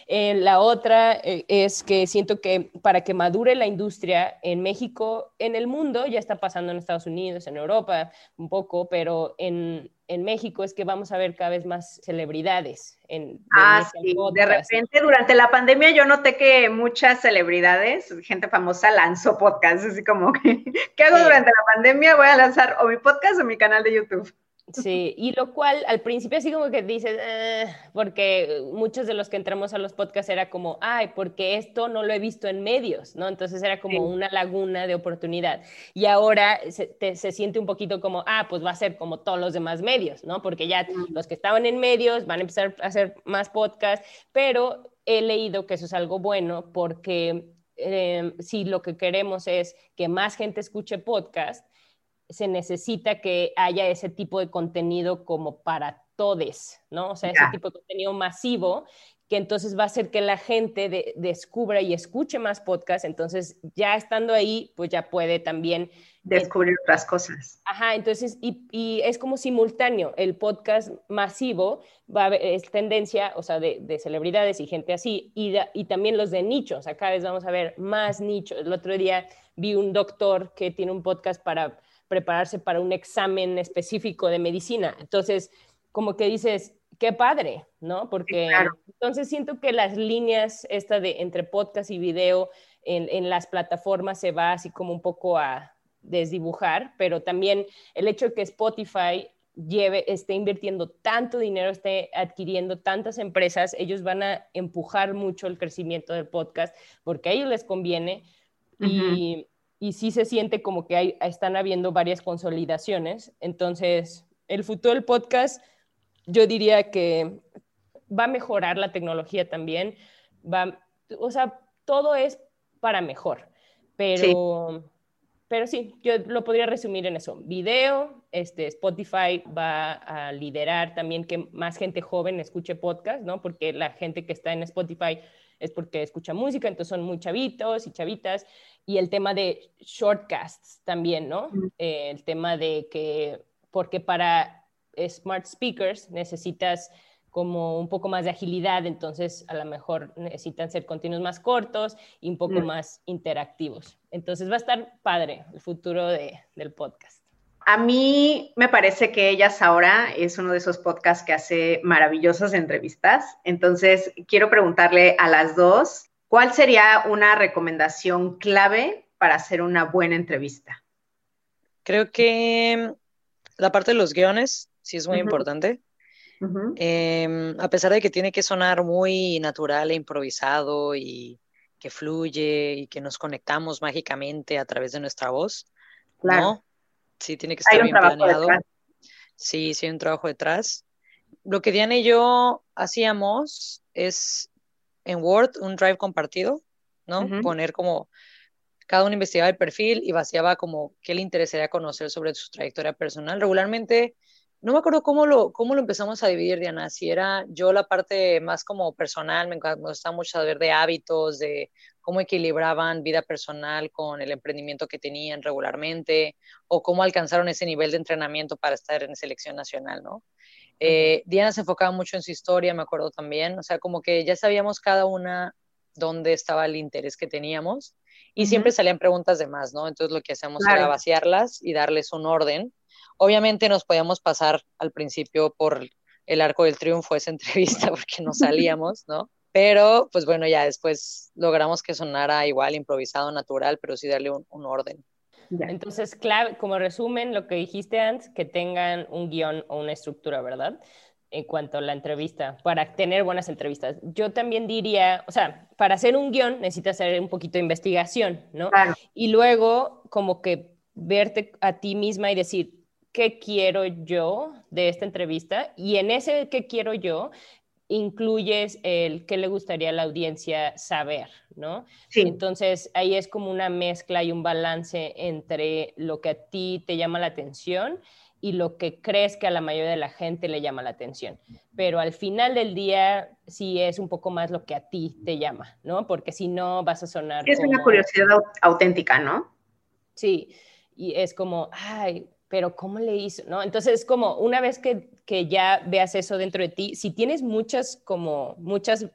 Eh, la otra eh, es que siento que para que madure la industria en México, en el mundo, ya está pasando en Estados Unidos, en Europa, un poco, pero en, en México es que vamos a ver cada vez más celebridades. En, ah, sí. De repente, durante la pandemia, yo noté que muchas celebridades, gente famosa, lanzó podcasts. Así como que, ¿qué hago durante la pandemia? Voy a lanzar o mi podcast o mi canal de YouTube. Sí, y lo cual al principio así como que dices, eh", porque muchos de los que entramos a los podcasts era como, ay, porque esto no lo he visto en medios, ¿no? Entonces era como una laguna de oportunidad. Y ahora se, se, siente un poquito como, ah, pues va a ser como todos los demás medios, ¿no? Porque ya los que estaban en medios van a empezar a hacer más podcasts, pero he leído que eso es algo bueno porque eh, si lo que queremos es que más gente escuche podcast, se necesita que haya ese tipo de contenido como para todos, ¿no? O sea, ese tipo de contenido masivo que entonces va a hacer que la gente descubra y escuche más podcasts, entonces ya estando ahí, pues ya puede también descubrir otras cosas. Ajá, entonces, y, es como simultáneo, el podcast masivo va a es tendencia, o sea, de, celebridades y gente así, y, y también los de nichos, cada vez vamos a ver más nichos. El otro día vi un doctor que tiene un podcast para prepararse para un examen específico de medicina. Entonces, como que dices, qué padre, ¿no? Porque entonces siento que las líneas esta de entre podcast y video en, en, las plataformas se va así como un poco a desdibujar, pero también el hecho de que Spotify lleve, esté invirtiendo tanto dinero, esté adquiriendo tantas empresas, ellos van a empujar mucho el crecimiento del podcast porque a ellos les conviene y y sí se siente como que hay, están habiendo varias consolidaciones. Entonces, el futuro del podcast, yo diría que va a mejorar la tecnología también. Va, o sea, todo es para mejor. Pero sí. pero sí, yo lo podría resumir en eso. Video, este, Spotify va a liderar también que más gente joven escuche podcast, ¿no? Porque la gente que está en Spotify es porque escucha música, entonces son muy chavitos y chavitas. Y el tema de shortcasts también, ¿no? Eh, el tema de que, porque para smart speakers necesitas como un poco más de agilidad, entonces a lo mejor necesitan ser continuos más cortos y un poco más interactivos. Entonces va a estar padre el futuro de, del podcast. A mí me parece que Ellas Ahora es uno de esos podcasts que hace maravillosas entrevistas. Entonces, quiero preguntarle a las dos, ¿cuál sería una recomendación clave para hacer una buena entrevista? Creo que la parte de los guiones sí es muy importante. Em, a pesar de que tiene que sonar muy natural e improvisado y que fluye y que nos conectamos mágicamente a través de nuestra voz, claro. Sí, tiene que estar bien planeado. Sí, sí, hay un trabajo detrás. Lo que Diana y yo hacíamos es en Word un drive compartido, ¿no? Poner como cada uno investigaba el perfil y vaciaba como qué le interesaría conocer sobre su trayectoria personal. Regularmente, no me acuerdo cómo lo, cómo lo empezamos a dividir, Diana, si era yo la parte más como personal, me, gustaba mucho saber de hábitos, de cómo equilibraban vida personal con el emprendimiento que tenían regularmente o cómo alcanzaron ese nivel de entrenamiento para estar en selección nacional, ¿no? Eh, Diana se enfocaba mucho en su historia, me acuerdo también, o sea, como que ya sabíamos cada una dónde estaba el interés que teníamos y siempre salían preguntas de más, ¿no? Entonces lo que hacíamos era vaciarlas y darles un orden. Obviamente nos podíamos pasar al principio por el arco del triunfo esa entrevista porque no salíamos, ¿no? Pero pues bueno, ya después logramos que sonara igual improvisado, natural, pero sí darle un, orden. Entonces, clave, como resumen, lo que dijiste antes, que tengan un guion o una estructura, ¿verdad? En cuanto a la entrevista, para tener buenas entrevistas. Yo también diría, o sea, para hacer un guion necesitas hacer un poquito de investigación, ¿no? Y luego, como que verte a ti misma y decir, ¿qué quiero yo de esta entrevista? Y en ese ¿qué quiero yo? incluyes el qué le gustaría a la audiencia saber, ¿no? Sí. Entonces ahí es como una mezcla y un balance entre lo que a ti te llama la atención y lo que crees que a la mayoría de la gente le llama la atención. Pero al final del día sí es un poco más lo que a ti te llama, ¿no? Porque si no vas a sonar... Es una curiosidad auténtica, ¿no? Sí, y es como, ay, pero ¿cómo le hizo? ¿No? Entonces, como una vez que, que, ya veas eso dentro de ti, si tienes muchas, como, muchos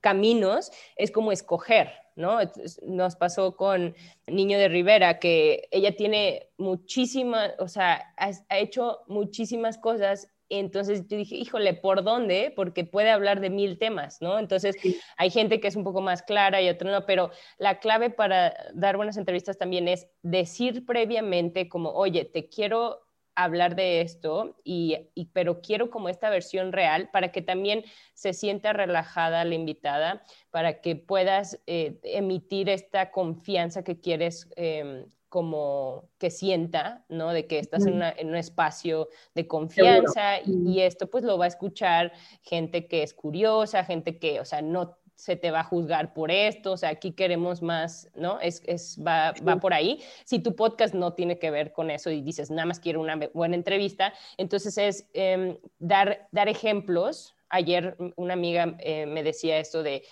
caminos, es como escoger, ¿no? Nos pasó con Niño de Rivera, que ella tiene muchísimas, o sea, ha hecho muchísimas cosas entonces yo dije, híjole, ¿por dónde? Porque puede hablar de mil temas, ¿no? Entonces hay gente que es un poco más clara y otra no, pero la clave para dar buenas entrevistas también es decir previamente como, oye, te quiero hablar de esto, y, pero quiero como esta versión real para que también se sienta relajada la invitada, para que puedas eh, emitir esta confianza que quieres em, como que sienta, ¿no? De que estás en, un espacio de confianza y, esto pues lo va a escuchar gente que es curiosa, gente que, o sea, no se te va a juzgar por esto, o sea, aquí queremos más, ¿no? Es, es va, va, por ahí. Si tu podcast no tiene que ver con eso y dices, nada más quiero una buena entrevista, entonces es em, dar, dar ejemplos. Ayer una amiga eh, me decía esto de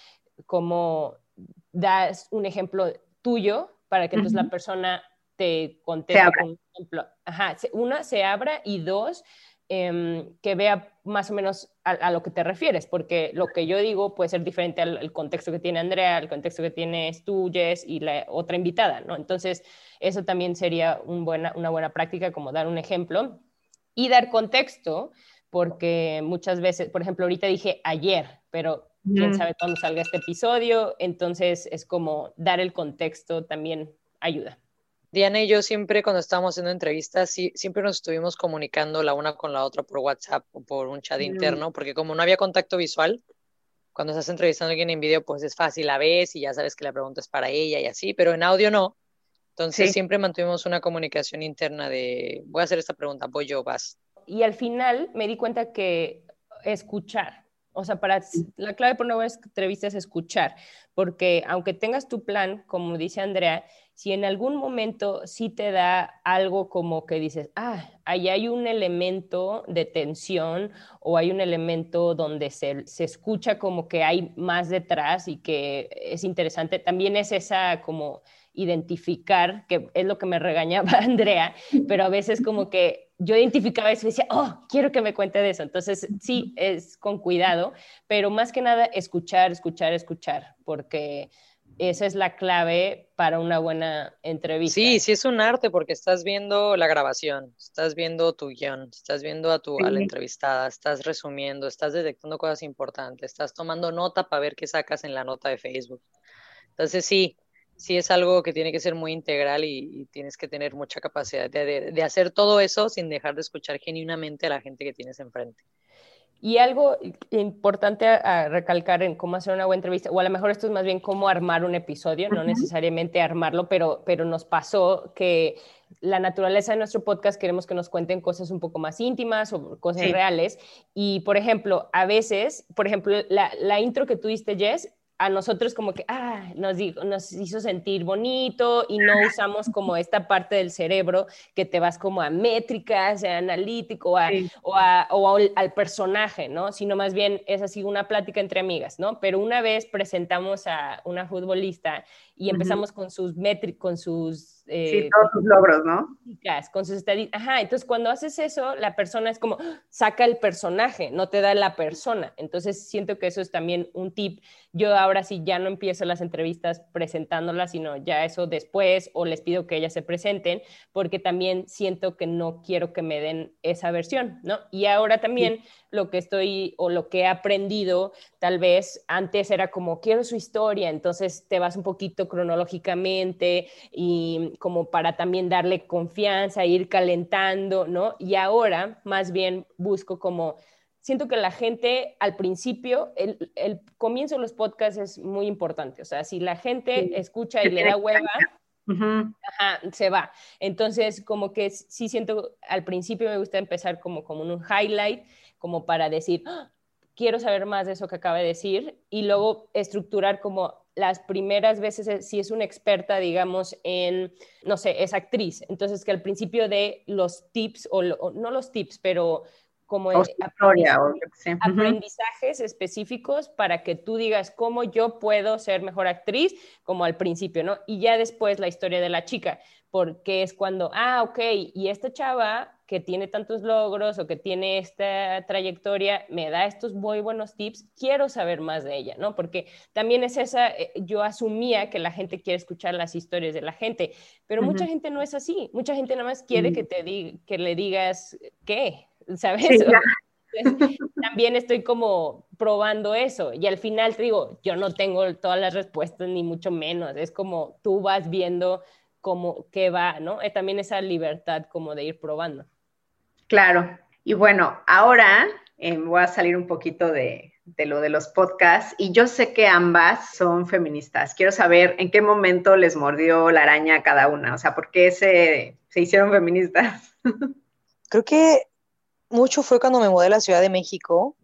cómo das un ejemplo tuyo para que entonces la persona te conteste con un ejemplo. Ajá, una, se abra y dos, em, que vea más o menos a, lo que te refieres, porque lo que yo digo puede ser diferente al, contexto que tiene Andrea, al contexto que tienes tú, Jess, y la otra invitada, ¿no? Entonces, eso también sería un buena, una buena práctica, como dar un ejemplo y dar contexto, porque muchas veces, por ejemplo, ahorita dije ayer, pero quién sabe cuándo salga este episodio, entonces es como dar el contexto también ayuda. Diana y yo siempre cuando estábamos haciendo entrevistas, sí, siempre nos estuvimos comunicando la una con la otra por WhatsApp o por un chat interno, porque como no había contacto visual, cuando estás entrevistando a alguien en video, pues es fácil, la ves y ya sabes que la pregunta es para ella y así, pero en audio no. Entonces siempre mantuvimos una comunicación interna de, voy a hacer esta pregunta, voy yo, vas. Y al final me di cuenta que escuchar, o sea, para la clave por una buena entrevista es escuchar, porque aunque tengas tu plan, como dice Andrea, si en algún momento sí te da algo como que dices, ah, ahí hay un elemento de tensión o hay un elemento donde se, se, escucha como que hay más detrás y que es interesante, también es esa como identificar, que es lo que me regañaba Andrea, pero a veces como que yo identificaba eso y decía, oh, quiero que me cuente de eso. Entonces, sí, es con cuidado, pero más que nada escuchar, escuchar, escuchar, porque esa es la clave para una buena entrevista. Sí, sí es un arte porque estás viendo la grabación, estás viendo tu guion, estás viendo a, tu, a la entrevistada, estás resumiendo, estás detectando cosas importantes, estás tomando nota para ver qué sacas en la nota de Facebook. Entonces sí, sí es algo que tiene que ser muy integral y, tienes que tener mucha capacidad de, de hacer todo eso sin dejar de escuchar genuinamente a la gente que tienes enfrente. Y algo importante a, recalcar en cómo hacer una buena entrevista, o a lo mejor esto es más bien cómo armar un episodio, no necesariamente armarlo, pero, pero nos pasó que la naturaleza de nuestro podcast queremos que nos cuenten cosas un poco más íntimas o cosas reales. Y, por ejemplo, a veces, por ejemplo, la, la intro que tuviste, Jess, a nosotros como que ah, nos, dijo, nos hizo sentir bonito y no usamos como esta parte del cerebro que te vas como a métricas, a analítico o, al personaje, ¿no? Sino más bien es así una plática entre amigas, ¿no? Pero una vez presentamos a una futbolista y empezamos con sus métricas, con sus Eh, sí, todos sus logros, ¿no? Con sus estadísticas. Ajá, entonces cuando haces eso, la persona es como, saca el personaje, no te da la persona. Entonces siento que eso es también un tip. Yo ahora sí ya no empiezo las entrevistas presentándolas, sino ya eso después, o les pido que ellas se presenten, porque también siento que no quiero que me den esa versión, ¿no? Y ahora también lo que estoy, o lo que he aprendido, tal vez antes era como, quiero su historia, entonces te vas un poquito cronológicamente y como para también darle confianza, ir calentando, ¿no? Y ahora más bien busco como, siento que la gente al principio, el, el comienzo de los podcasts es muy importante, o sea, si la gente escucha y le da hueva, se va. Entonces, como que sí siento, al principio me gusta empezar como, como un highlight, como para decir, ¡Ah! quiero saber más de eso que acaba de decir, y luego estructurar como las primeras veces, eh, si es una experta, digamos, en, no sé, es actriz, entonces que al principio de los tips, o, no los tips, pero como aprendizajes, específicos para que tú digas cómo yo puedo ser mejor actriz, como al principio, ¿no? Y ya después la historia de la chica, porque es cuando, ah, ok, y esta chava que tiene tantos logros o que tiene esta trayectoria, me da estos muy buenos tips, quiero saber más de ella, ¿no? Porque también es esa, eh, yo asumía que la gente quiere escuchar las historias de la gente, pero mucha gente no es así, mucha gente nada más quiere que, te que le digas qué, ¿sabes? también estoy como probando eso y al final te digo, yo no tengo todas las respuestas ni mucho menos, es como tú vas viendo como qué va, ¿no? Es también esa libertad como de ir probando. Claro. Y bueno, ahora eh, voy a salir un poquito de, lo de los podcasts y yo sé que ambas son feministas. Quiero saber en qué momento les mordió la araña a cada una, o sea, ¿por qué se, se hicieron feministas? Creo que mucho fue cuando me mudé a la Ciudad de México.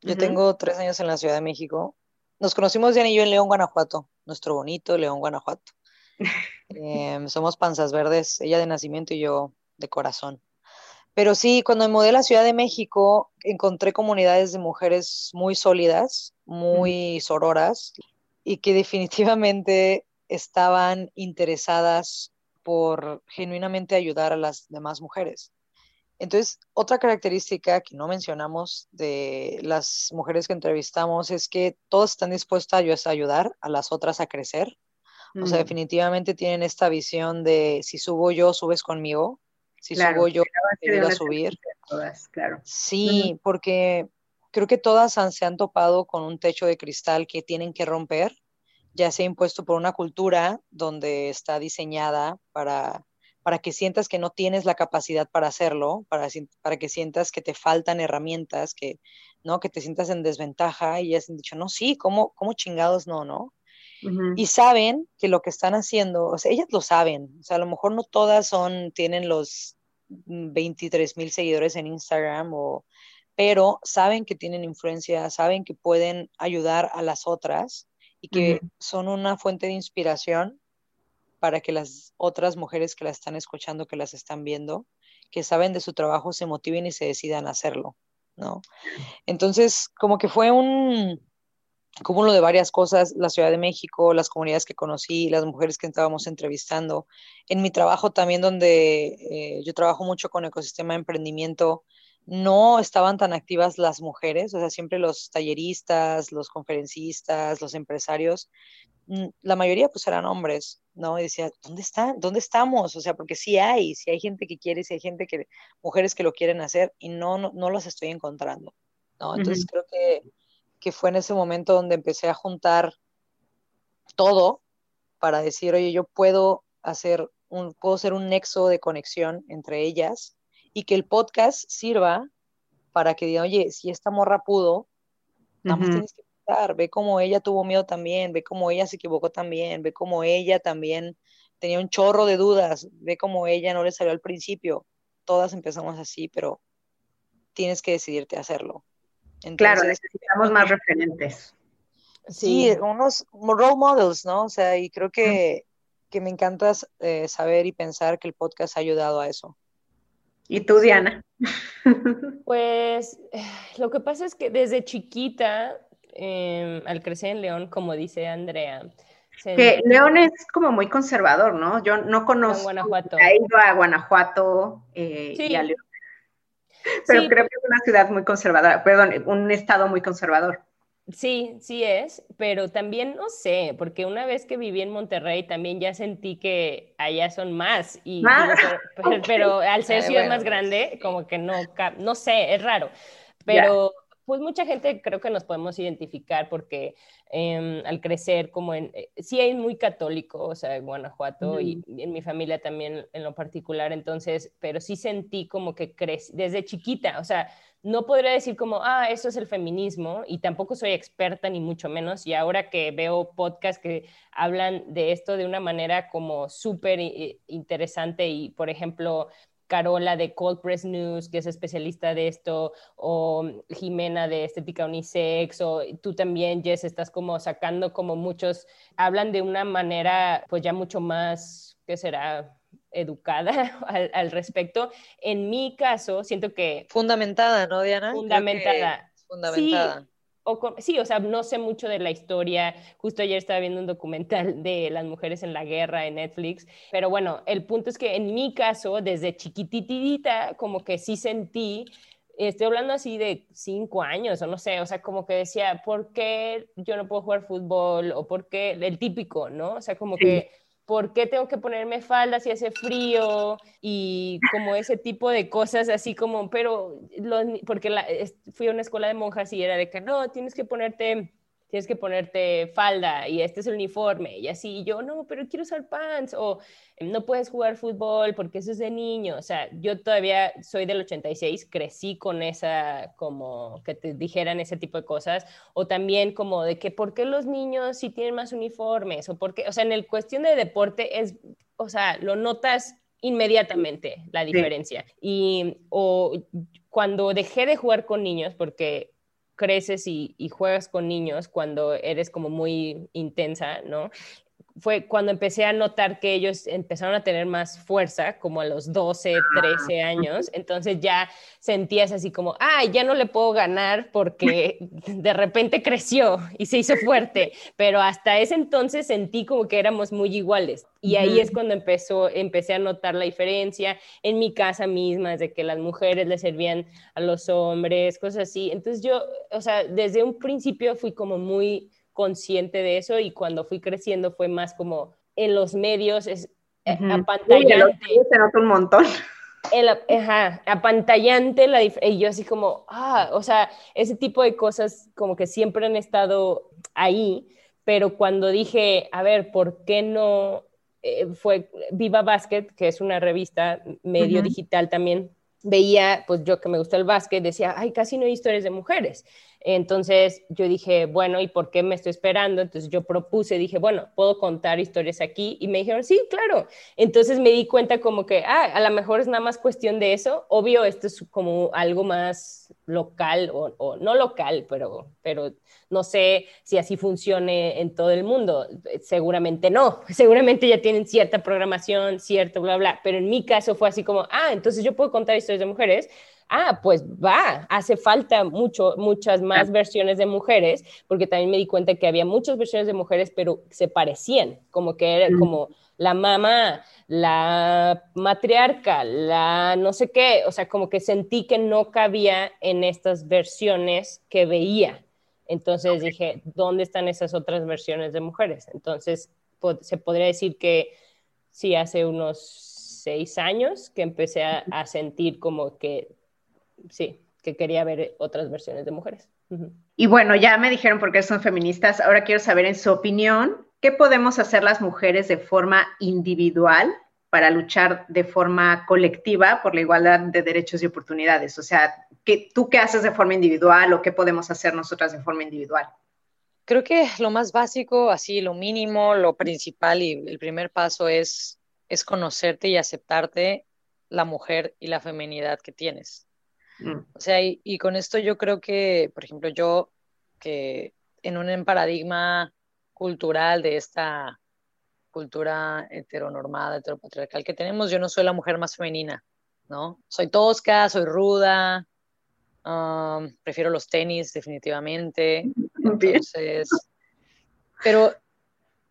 Yo tengo tres años en la Ciudad de México. Nos conocimos Diana y yo en León, Guanajuato, nuestro bonito León, Guanajuato. Em, somos panzas verdes, ella de nacimiento y yo de corazón. Pero sí, cuando me mudé a la Ciudad de México, encontré comunidades de mujeres muy sólidas, muy sororas, y que definitivamente estaban interesadas por genuinamente ayudar a las demás mujeres. Entonces, otra característica que no mencionamos de las mujeres que entrevistamos es que todas están dispuestas a ayudar a las otras a crecer. O sea, definitivamente tienen esta visión de si subo yo, subes conmigo. Si subo yo, te ayudo a subir. claro. Sí, porque creo que todas se han topado con un techo de cristal que tienen que romper, ya sea impuesto por una cultura donde está diseñada para, para que sientas que no tienes la capacidad para hacerlo, para, para que sientas que te faltan herramientas, que, ¿no? que te sientas en desventaja y ya han dicho, no, sí, ¿cómo, cómo chingados no, no? y saben que lo que están haciendo, o sea, ellas lo saben, o sea, a lo mejor no todas son, tienen los 23 mil seguidores en Instagram, o, pero saben que tienen influencia, saben que pueden ayudar a las otras y que son una fuente de inspiración para que las otras mujeres que las están escuchando, que las están viendo, que saben de su trabajo, se motiven y se decidan a hacerlo, ¿no? Entonces, como que fue un, cúmulo de varias cosas, la Ciudad de México, las comunidades que conocí, las mujeres que estábamos entrevistando. En mi trabajo también, donde eh, yo trabajo mucho con ecosistema de emprendimiento, no estaban tan activas las mujeres, o sea, siempre los talleristas, los conferencistas, los empresarios, mm, la mayoría pues eran hombres, ¿no? Y decía, ¿dónde están? ¿Dónde estamos? O sea, porque sí hay, sí hay gente que quiere, sí hay gente que, mujeres que lo quieren hacer y no, no, no las estoy encontrando, ¿no? Entonces creo que que fue en ese momento donde empecé a juntar todo para decir, oye, yo puedo hacer un, puedo ser un nexo de conexión entre ellas y que el podcast sirva para que digan, oye, si esta morra pudo, nada más tienes que pensar, ve cómo ella tuvo miedo también, ve cómo ella se equivocó también, ve cómo ella también tenía un chorro de dudas, ve cómo ella no le salió al principio. Todas empezamos así, pero tienes que decidirte a hacerlo claro, necesitamos más referentes. Sí, unos role models, ¿no? O sea, y creo que, me encanta eh, saber y pensar que el podcast ha ayudado a eso. ¿Y tú, Diana? Pues lo que pasa es que desde chiquita, em, al crecer en León, como dice Andrea, Que León es como muy conservador, ¿no? Yo no conozco. Guanajuato. He ido a Guanajuato eh, y a León. Pero creo que es una ciudad muy conservadora, perdón, un estado muy conservador. Sí, sí es, pero también no sé, porque una vez que viví en Monterrey también ya sentí que allá son más, y pero, al ser ciudad más grande, pues, como que no, no sé, es raro, pero pues mucha gente creo que nos podemos identificar porque em, al crecer como en, eh, sí hay muy católico, o sea, en Guanajuato y, en mi familia también en lo particular, entonces, pero sí sentí como que crecí desde chiquita, o sea, no podría decir como, ah, eso es el feminismo y tampoco soy experta ni mucho menos y ahora que veo podcasts que hablan de esto de una manera como súper eh, interesante y, por ejemplo, Carola de Cold Press News, que es especialista de esto, o Jimena de Estética Unisex, o tú también, Jess, estás como sacando como muchos, hablan de una manera pues ya mucho más, ¿qué será? Educada al, respecto. En mi caso, siento que... Fundamentada, ¿no, Diana? Fundamentada. Fundamentada sí, o sea, no sé mucho de la historia. Justo ayer estaba viendo un documental de las mujeres en la guerra en Netflix. Pero bueno, el punto es que en mi caso, desde chiquititita, como que sí sentí, estoy hablando así de cinco años o no sé, o sea, como que decía, ¿por qué yo no puedo jugar fútbol? O ¿por qué? El típico, ¿no? O sea, como que ¿por qué tengo que ponerme falda si hace frío? Y como ese tipo de cosas así como, pero, porque fui a una escuela de monjas y era de que no, tienes que ponerte tienes que ponerte falda y este es el uniforme y así, y yo no, pero quiero usar pants o no puedes jugar fútbol porque eso es de niño, o sea, yo todavía soy del 86, crecí con esa, como que te dijeran ese tipo de cosas, o también como de que por qué los niños sí tienen más uniformes, o por qué, o sea, en el cuestión de deporte es, o sea, lo notas inmediatamente la diferencia. Y o cuando dejé de jugar con niños, porque creces y, juegas con niños cuando eres como muy intensa, ¿no? Fue cuando empecé a notar que ellos empezaron a tener más fuerza, como a los 12, 13 ah, años. Entonces ya sentías así como, ah, ya no le puedo ganar porque de repente creció y se hizo fuerte. Pero hasta ese entonces sentí como que éramos muy iguales. Y ahí es cuando empezó, empecé a notar la diferencia en mi casa misma, desde que las mujeres le servían a los hombres, cosas así. Entonces yo, o sea, desde un principio fui como muy consciente de eso y cuando fui creciendo fue más como en los medios, es uh apantallante. se nota un montón. El, ajá, apantallante la y yo así como, ah, o sea, ese tipo de cosas como que siempre han estado ahí, pero cuando dije, a ver, ¿por qué no eh, fue Viva Basket, que es una revista medio digital también, veía, pues yo que me gusta el básquet, decía, ay, casi no hay historias de mujeres. Entonces yo dije, bueno, ¿y por qué me estoy esperando? Entonces yo propuse, dije, bueno, ¿puedo contar historias aquí? Y me dijeron, sí, claro. Entonces me di cuenta como que, ah, a lo mejor es nada más cuestión de eso. Obvio, esto es como algo más local o, no local, pero, pero no sé si así funcione en todo el mundo. Seguramente no. Seguramente ya tienen cierta programación, cierto, bla, bla. Pero en mi caso fue así como, ah, entonces yo puedo contar historias de mujeres ah, pues va, hace falta mucho, muchas más versiones de mujeres, porque también me di cuenta que había muchas versiones de mujeres, pero se parecían, como que era como la mamá, la matriarca, la no sé qué, o sea, como que sentí que no cabía en estas versiones que veía. Entonces dije, ¿dónde están esas otras versiones de mujeres? Entonces, se podría decir que sí, hace unos seis años que empecé a sentir como que sí, que quería ver otras versiones de mujeres. Y bueno, ya me dijeron por qué son feministas. Ahora quiero saber, en su opinión, ¿qué podemos hacer las mujeres de forma individual para luchar de forma colectiva por la igualdad de derechos y oportunidades? O sea, ¿qué, ¿tú qué haces de forma individual o qué podemos hacer nosotras de forma individual? Creo que lo más básico, así lo mínimo, lo principal y el primer paso es, es conocerte y aceptarte la mujer y la feminidad que tienes. Mm. O sea, y, con esto yo creo que, por ejemplo, yo que en un paradigma cultural de esta cultura heteronormada, heteropatriarcal que tenemos, yo no soy la mujer más femenina, ¿no? Soy tosca, soy ruda, um, prefiero los tenis definitivamente, entonces, pero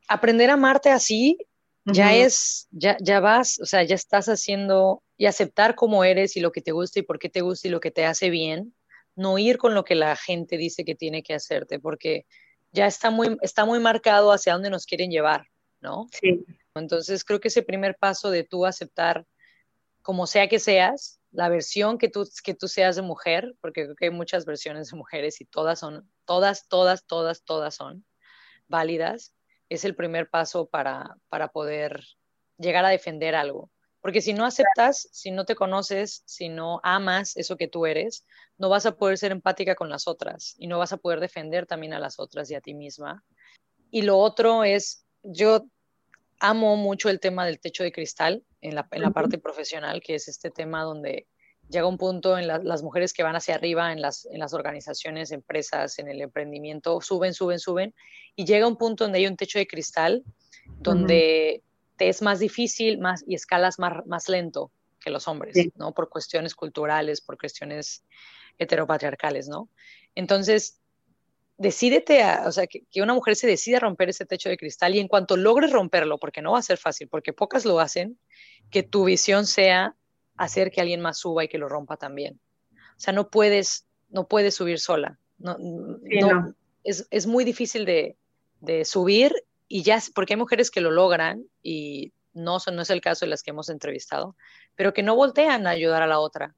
aprender a amarte así ya es, ya, ya vas, o sea, ya estás haciendo y aceptar cómo eres y lo que te gusta y por qué te gusta y lo que te hace bien, no ir con lo que la gente dice que tiene que hacerte, porque ya está muy, está muy marcado hacia dónde nos quieren llevar, ¿no? Sí. Entonces creo que ese primer paso de tú aceptar, como sea que seas, la versión que tú, que tú seas de mujer, porque creo que hay muchas versiones de mujeres y todas son, todas, todas, todas, todas son válidas, es el primer paso para, para poder llegar a defender algo. Porque si no aceptas, si no te conoces, si no amas eso que tú eres, no vas a poder ser empática con las otras y no vas a poder defender también a las otras y a ti misma. Y lo otro es, yo amo mucho el tema del techo de cristal en la, en la parte profesional, que es este tema donde llega un punto en las mujeres que van hacia arriba en las, en las organizaciones, empresas, en el emprendimiento, suben, suben, suben, y llega un punto donde hay un techo de cristal, donde te es más difícil más, y escalas más, más lento que los hombres, ¿no? Por cuestiones culturales, por cuestiones heteropatriarcales, ¿no? Entonces, decídete, a, o sea, que, que, una mujer se decida a romper ese techo de cristal y en cuanto logres romperlo, porque no va a ser fácil, porque pocas lo hacen, que tu visión sea hacer que alguien más suba y que lo rompa también. O sea, no puedes, no puedes subir sola. No, no, Es, es, muy difícil de, de, subir y ya, porque hay mujeres que lo logran y no, no es el caso de las que hemos entrevistado, pero que no voltean a ayudar a la otra.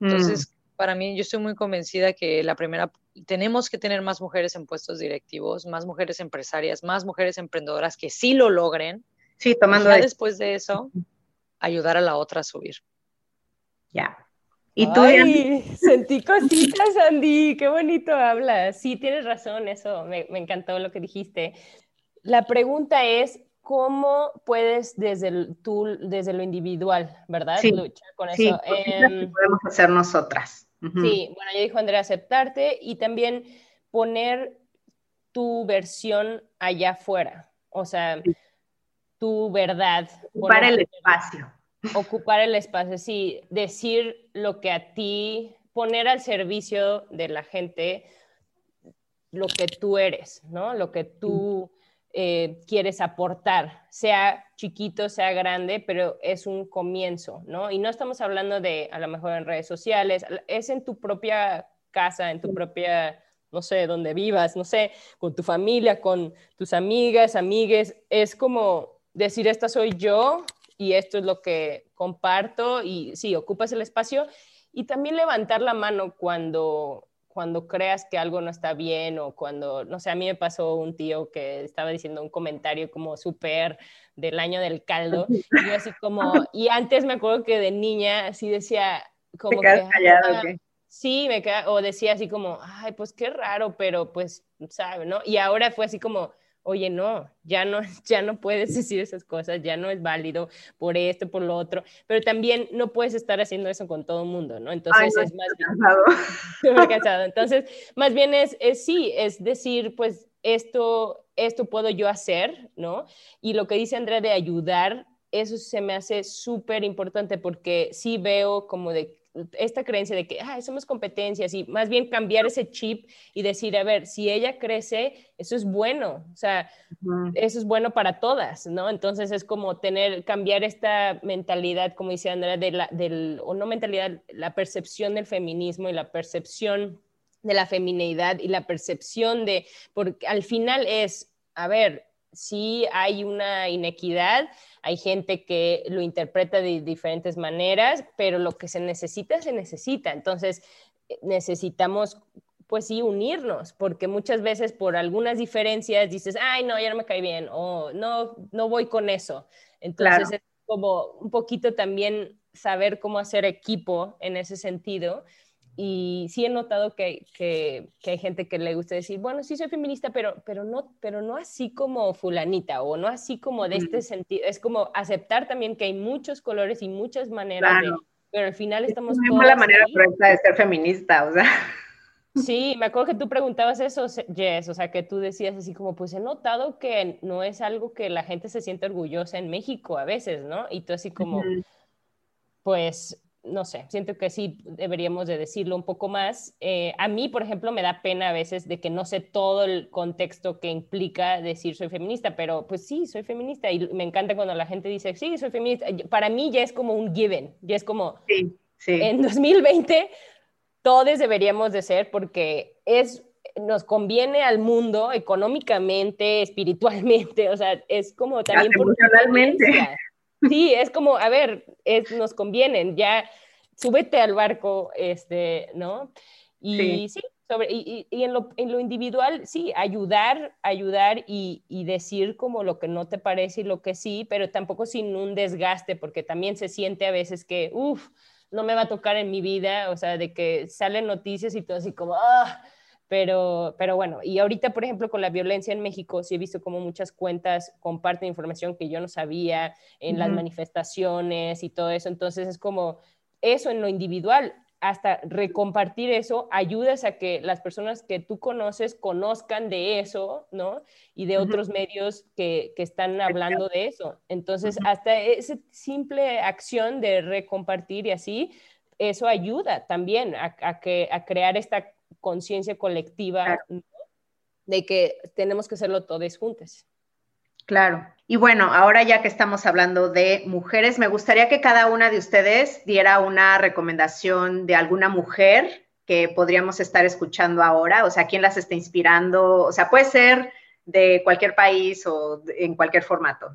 Entonces, mm. para mí, yo estoy muy convencida que la primera, tenemos que tener más mujeres en puestos directivos, más mujeres empresarias, más mujeres emprendedoras que sí lo logren. Sí, tomando. Y ya después de eso, ayudar a la otra a subir. Ya. ¿Y tú, Ay, sentí cositas, Andy, qué bonito hablas. Sí, tienes razón, eso, me, me, encantó lo que dijiste. La pregunta es, ¿cómo puedes desde el, tú, desde lo individual, verdad? Sí, Luchar con sí, eso. Eh, podemos hacer nosotras. Uh -huh. Sí, bueno, ya dijo Andrea, aceptarte y también poner tu versión allá afuera, o sea, sí. tu verdad. Para el espacio ocupar el espacio, sí, decir lo que a ti, poner al servicio de la gente lo que tú eres, ¿no? Lo que tú eh, quieres aportar, sea chiquito, sea grande, pero es un comienzo, ¿no? Y no estamos hablando de, a lo mejor en redes sociales, es en tu propia casa, en tu propia, no sé, donde vivas, no sé, con tu familia, con tus amigas, amigues, es como decir, esta soy yo, y esto es lo que comparto y sí, ocupas el espacio y también levantar la mano cuando cuando creas que algo no está bien o cuando, no sé, a mí me pasó un tío que estaba diciendo un comentario como súper del año del caldo y yo así como, y antes me acuerdo que de niña así decía como ¿Te que... Callado, ah, sí, me queda, o decía así como, ay, pues qué raro, pero pues, sabe, ¿no? Y ahora fue así como, oye, no, ya no, ya no puedes decir esas cosas, ya no es válido por esto, por lo otro, pero también no puedes estar haciendo eso con todo el mundo, ¿no? Entonces Ay, no, es más bien... cansado. Entonces, más bien es, es sí, es decir, pues esto, esto puedo yo hacer, ¿no? Y lo que dice Andrea de ayudar, eso se me hace súper importante porque sí veo como de esta creencia de que ah, somos competencias y más bien cambiar ese chip y decir, a ver, si ella crece, eso es bueno, o sea, uh -huh. eso es bueno para todas, ¿no? Entonces es como tener, cambiar esta mentalidad, como dice Andrea, de la, del, o no mentalidad, la percepción del feminismo y la percepción de la femineidad y la percepción de, porque al final es, a ver, sí hay una inequidad, hay gente que lo interpreta de diferentes maneras, pero lo que se necesita, se necesita. Entonces, eh, necesitamos, pues sí, unirnos, porque muchas veces por algunas diferencias dices, ay, no, ya no me cae bien, o no, no voy con eso. Entonces, claro. es como un poquito también saber cómo hacer equipo en ese sentido y sí he notado que, que, que, hay gente que le gusta decir, bueno, sí soy feminista, pero, pero, no, pero no así como fulanita o no así como de este sentido. Es como aceptar también que hay muchos colores y muchas maneras claro. de... Pero al final estamos... Es la manera correcta de ser feminista, o sea... Sí, me acuerdo que tú preguntabas eso, Jess, o sea, que tú decías así como, pues he notado que no es algo que la gente se siente orgullosa en México a veces, ¿no? Y tú así como, -huh. pues no sé, siento que sí deberíamos de decirlo un poco más. Eh, a mí, por ejemplo, me da pena a veces de que no sé todo el contexto que implica decir soy feminista, pero pues sí, soy feminista y me encanta cuando la gente dice, sí, soy feminista. Para mí ya es como un given, ya es como, sí, sí. en 2020 todos deberíamos de ser porque es nos conviene al mundo económicamente, espiritualmente, o sea, es como también emocionalmente. Sí, es como, a ver, es, nos convienen, ya súbete al barco, este, ¿no? Y sí, sobre, y, y, en, lo, en, lo, individual, sí, ayudar, ayudar y, y, decir como lo que no te parece y lo que sí, pero tampoco sin un desgaste, porque también se siente a veces que, uff, no me va a tocar en mi vida, o sea, de que salen noticias y todo así como, ah, pero, pero bueno, y ahorita, por ejemplo, con la violencia en México, sí he visto como muchas cuentas comparten información que yo no sabía en las manifestaciones y todo eso. Entonces es como eso en lo individual, hasta recompartir eso, ayudas a que las personas que tú conoces conozcan de eso, ¿no? Y de otros medios que, que, están hablando de eso. Entonces, hasta esa simple acción de recompartir y así, eso ayuda también a, a, que, a crear esta conciencia colectiva de que tenemos que hacerlo todos juntos. Claro. Y bueno, ahora ya que estamos hablando de mujeres, me gustaría que cada una de ustedes diera una recomendación de alguna mujer que podríamos estar escuchando ahora, o sea, quién las está inspirando, o sea, puede ser de cualquier país o en cualquier formato.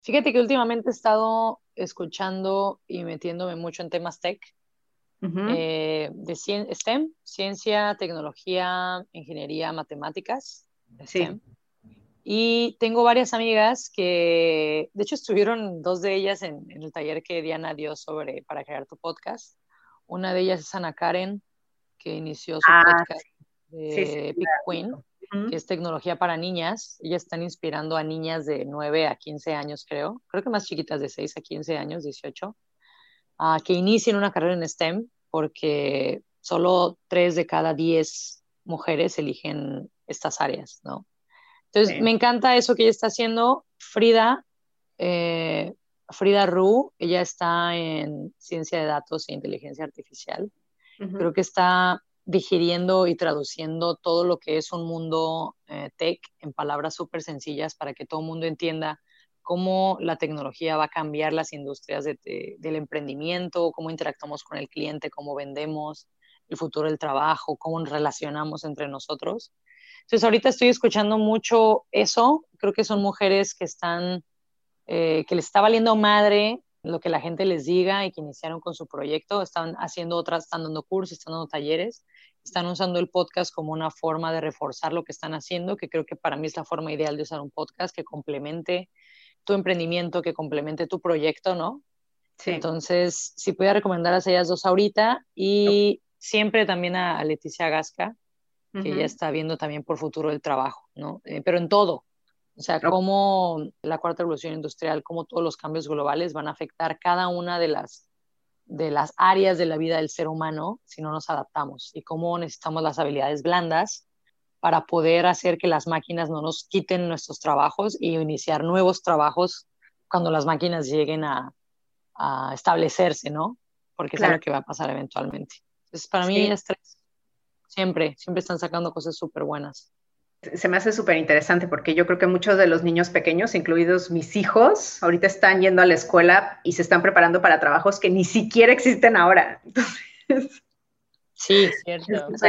Fíjate que últimamente he estado escuchando y metiéndome mucho en temas tech eh, de STEM, ciencia, tecnología, ingeniería, matemáticas. Sí. Y tengo varias amigas que, de hecho, estuvieron dos de ellas en, el taller que Diana dio sobre para crear tu podcast. Una de ellas es Ana Karen, que inició su ah, podcast de Big Queen, que es tecnología para niñas. Ellas están inspirando a niñas de 9 a 15 años, creo. Creo que más chiquitas de 6 a 15 años, 18 que inicien una carrera en STEM, porque solo 3 de cada 10 mujeres eligen estas áreas, ¿no? Entonces, me encanta eso que ella está haciendo. Frida, eh, Frida Ru, ella está en ciencia de datos e inteligencia artificial. Creo que está digiriendo y traduciendo todo lo que es un mundo eh, tech en palabras súper sencillas para que todo el mundo entienda cómo la tecnología va a cambiar las industrias del emprendimiento, cómo interactuamos con el cliente, cómo vendemos, el futuro del trabajo, cómo nos relacionamos entre nosotros. Entonces, ahorita estoy escuchando mucho eso. Creo que son mujeres que están, eh, que les está valiendo madre lo que la gente les diga y que iniciaron con su proyecto. Están haciendo otras, están dando cursos, están dando talleres, están usando el podcast como una forma de reforzar lo que están haciendo, que creo que para mí es la forma ideal de usar un podcast que complemente tu emprendimiento, que complemente tu proyecto, ¿no? Sí. Entonces, si pudiera recomendar a ellas dos ahorita y siempre también a, Leticia Gasca, que ya está viendo también por futuro el trabajo, ¿no? Eh, pero en todo. O sea, cómo la cuarta revolución industrial, cómo todos los cambios globales van a afectar cada una de las, de las áreas de la vida del ser humano si no nos adaptamos y cómo necesitamos las habilidades blandas para poder hacer que las máquinas no nos quiten nuestros trabajos y iniciar nuevos trabajos cuando las máquinas lleguen a, establecerse, ¿no? Porque es lo que va a pasar eventualmente. Entonces, para mí, es tres. Siempre, siempre están sacando cosas súper buenas. Se me hace súper interesante porque yo creo que muchos de los niños pequeños, incluidos mis hijos, ahorita están yendo a la escuela y se están preparando para trabajos que ni siquiera existen ahora. Entonces, sí, cierto. Es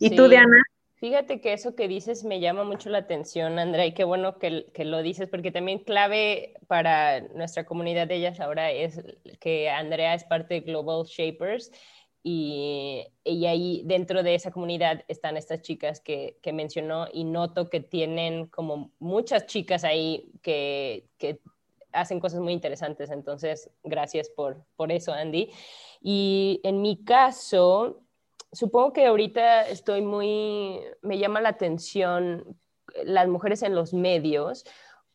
¿Y tú, Diana? Fíjate que eso que dices me llama mucho la atención, Andrea, y qué bueno que, lo dices, porque también clave para nuestra comunidad de ellas ahora es que Andrea es parte de Global Shapers y, y ahí dentro de esa comunidad están estas chicas que, que, mencionó y noto que tienen como muchas chicas ahí que, que hacen cosas muy interesantes, entonces gracias por, por eso, Andy. Y en mi caso, supongo que ahorita estoy muy, me llama la atención las mujeres en los medios,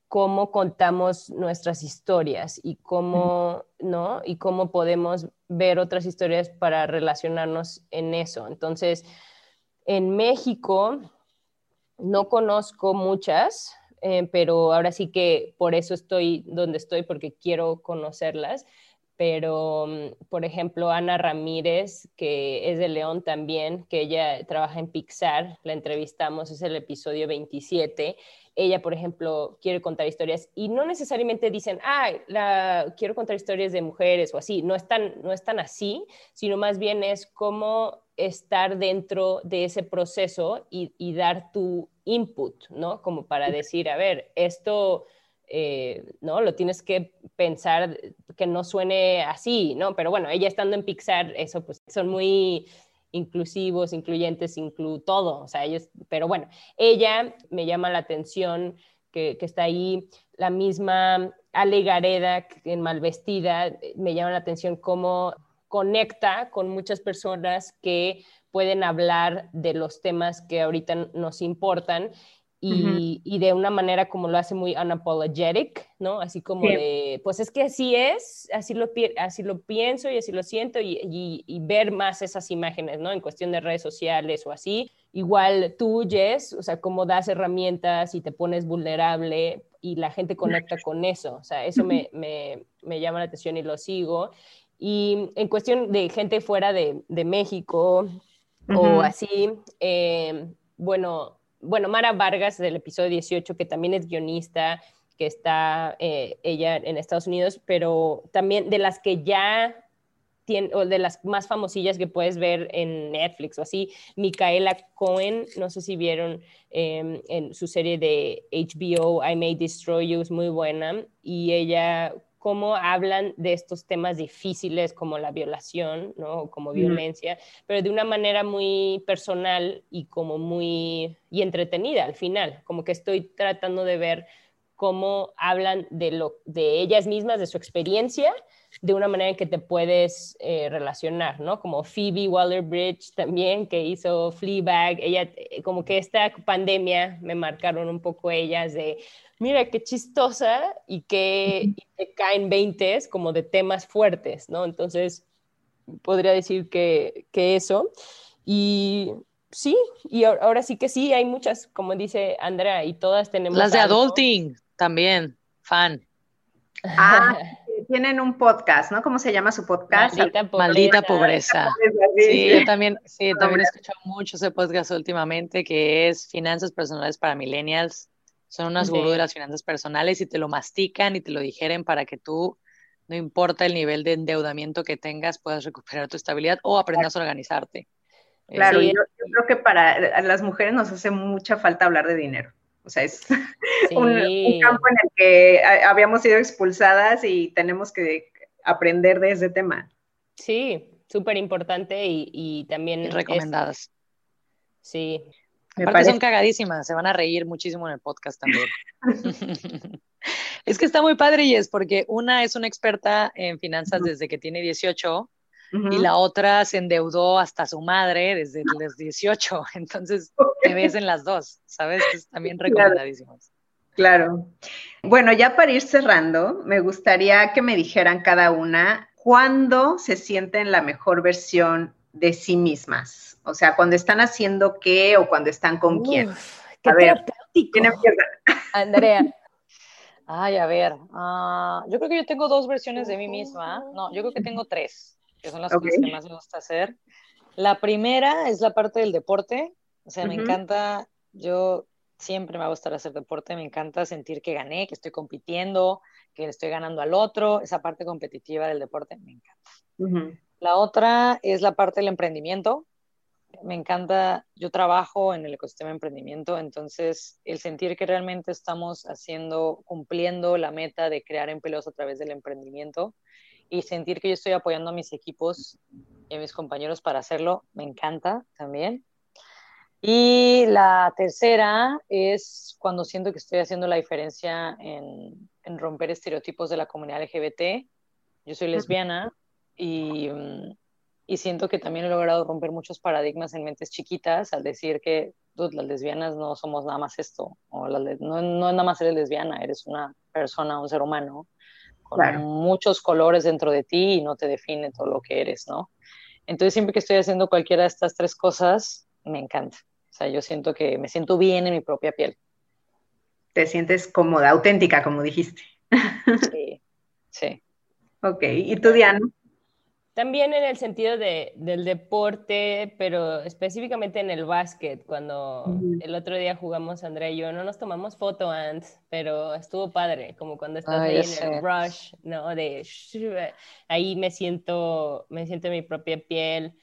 cómo contamos nuestras historias y cómo, ¿no? Y cómo podemos ver otras historias para relacionarnos en eso. Entonces, en México no conozco muchas, eh, pero ahora sí que por eso estoy donde estoy, porque quiero conocerlas pero, mm, por ejemplo, Ana Ramírez, que es de León también, que ella trabaja en Pixar, la entrevistamos, es el episodio 27. Ella, por ejemplo, quiere contar historias y no necesariamente dicen, ah, la, quiero contar historias de mujeres o así, no es, tan, no es tan así, sino más bien es cómo estar dentro de ese proceso y, y dar tu input, ¿no? Como para decir, a ver, esto eh, ¿no? Lo tienes que pensar que no suene así, ¿no? Pero bueno, ella estando en Pixar, eso pues son muy inclusivos, incluyentes, inclu todo, o sea, ellos, pero bueno, ella me llama la atención que, está ahí, la misma Ale Gareda en Malvestida, me llama la atención cómo conecta con muchas personas que pueden hablar de los temas que ahorita nos importan y, de una manera como lo hace muy unapologetic, ¿no? Así como de, pues es que así es, así lo, así lo pienso y así lo siento y, y, ver más esas imágenes, ¿no? En cuestión de redes sociales o así. Igual tú, Jess, o sea, cómo das herramientas y te pones vulnerable y la gente conecta con eso, o sea, eso me, me, me llama la atención y lo sigo. Y en cuestión de gente fuera de, de México o así, eh, bueno, bueno, Mara Vargas del episodio 18, que también es guionista, que está eh, ella en Estados Unidos, pero también de las que ya tiene, o de las más famosillas que puedes ver en Netflix o así, Micaela Cohen, no sé si vieron em, en su serie de HBO, I May Destroy You, es muy buena, y ella cómo hablan de estos temas difíciles como la violación, ¿no? Como violencia, pero de una manera muy personal y como muy y entretenida al final, como que estoy tratando de ver cómo hablan de lo de ellas mismas, de su experiencia, de una manera en que te puedes eh, relacionar, ¿no? Como Phoebe Waller-Bridge también, que hizo Fleabag, ella, eh, como que esta pandemia me marcaron un poco ellas de mira qué chistosa y que, caen 20 como de temas fuertes, ¿no? Entonces, podría decir que, eso. Y sí, y ahora sí que sí, hay muchas, como dice Andrea, y todas tenemos. Las de Adulting también, fan. Ah, tienen un podcast, ¿no? ¿Cómo se llama su podcast? Maldita pobreza. Sí, yo también, sí, también he escuchado mucho ese podcast últimamente, que es Finanzas Personales para Millennials. Son unas gurú de las finanzas personales y te lo mastican y te lo digeren para que tú, no importa el nivel de endeudamiento que tengas, puedas recuperar tu estabilidad o aprendas a organizarte. Claro, yo, creo que para las mujeres nos hace mucha falta hablar de dinero. O sea, es un, campo en el que habíamos sido expulsadas y tenemos que aprender de ese tema. Sí, súper importante y, también... recomendadas. Sí, Aparte son cagadísimas, se van a reír muchísimo en el podcast también. es que está muy padre y es porque una es una experta en finanzas desde que tiene 18 y la otra se endeudó hasta su madre desde los 18. Entonces te ves en las dos, ¿sabes? Es también recomendadísimos. Claro. Bueno, ya para ir cerrando, me gustaría que me dijeran cada una cuándo se sienten la mejor versión de sí mismas? O sea, cuando están haciendo qué o cuando están con quién. Qué a ver, ¿quién Andrea. Ay, a ver, ah, yo creo que yo tengo dos versiones de mí misma. No, yo creo que tengo tres, que son las cosas que más me gusta hacer. La primera es la parte del deporte. O sea, me encanta, yo siempre me va a gustar hacer deporte, me encanta sentir que gané, que estoy compitiendo, que le estoy ganando al otro. Esa parte competitiva del deporte me encanta. La otra es la parte del emprendimiento. Me encanta, yo trabajo en el ecosistema de emprendimiento, entonces el sentir que realmente estamos haciendo, cumpliendo la meta de crear empleos a través del emprendimiento y sentir que yo estoy apoyando a mis equipos y a mis compañeros para hacerlo, me encanta también. Y la tercera es cuando siento que estoy haciendo la diferencia en, en romper estereotipos de la comunidad LGBT. Yo soy lesbiana, y, mm, y, siento que también he logrado romper muchos paradigmas en mentes chiquitas al decir que las lesbianas no somos nada más esto, o no, no es nada más eres lesbiana, eres una persona, un ser humano con muchos colores dentro de ti y no te define todo lo que eres, ¿no? Entonces siempre que estoy haciendo cualquiera de estas tres cosas, me encanta. O sea, yo siento que me siento bien en mi propia piel. Te sientes cómoda, auténtica, como dijiste. Sí, sí. Ok, ¿y tú, Diana? También en el sentido de, del deporte, pero específicamente en el básquet, cuando el otro día jugamos Andrea y yo, no nos tomamos foto antes, pero estuvo padre, como cuando estás ahí en el rush, ¿no? De ahí me siento, me siento mi propia piel.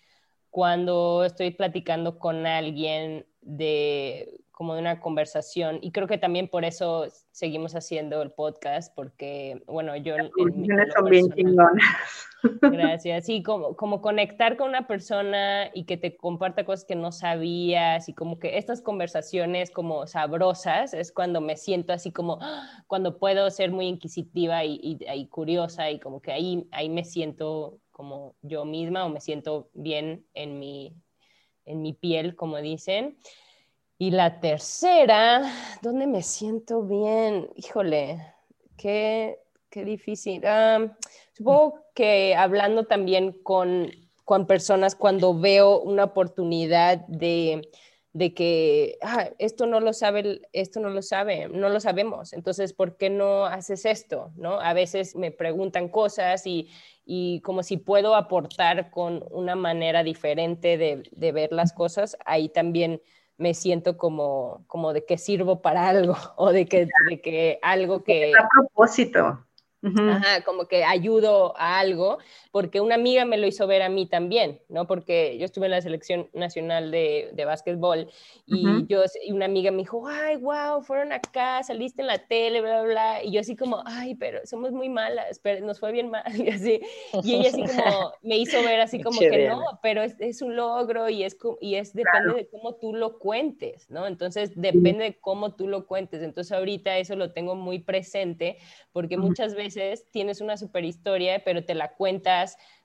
Cuando estoy platicando con alguien de como de una conversación y creo que también por eso seguimos haciendo el podcast porque bueno yo son bien chingonas gracias sí como, como conectar con una persona y que te comparta cosas que no sabías y como que estas conversaciones como sabrosas es cuando me siento así como ¡ah! cuando puedo ser muy inquisitiva y, y, curiosa y como que ahí ahí me siento como yo misma o me siento bien en mi en mi piel como dicen y la tercera, ¿dónde me siento bien? Híjole, qué, qué difícil. Ah, supongo que hablando también con, con, personas cuando veo una oportunidad de, de que ah, esto no lo sabe, esto no lo sabe, no lo sabemos. Entonces, ¿por qué no haces esto? ¿No? A veces me preguntan cosas y, y como si puedo aportar con una manera diferente de, de ver las cosas, ahí también me siento como, como de que sirvo para algo o de que, de que algo que... A propósito. Ajá, como que ayudo a algo, porque una amiga me lo hizo ver a mí también, ¿no? Porque yo estuve en la selección nacional de, de básquetbol y yo y una amiga me dijo, ay, wow, fueron acá, saliste en la tele, bla, bla, bla, y yo así como, ay, pero somos muy malas, pero nos fue bien mal, y así, y ella así como me hizo ver así como que no, pero es, es, un logro y es, y es depende de cómo tú lo cuentes, ¿no? Entonces depende de cómo tú lo cuentes, entonces ahorita eso lo tengo muy presente, porque muchas veces tienes una super historia, pero te la cuentas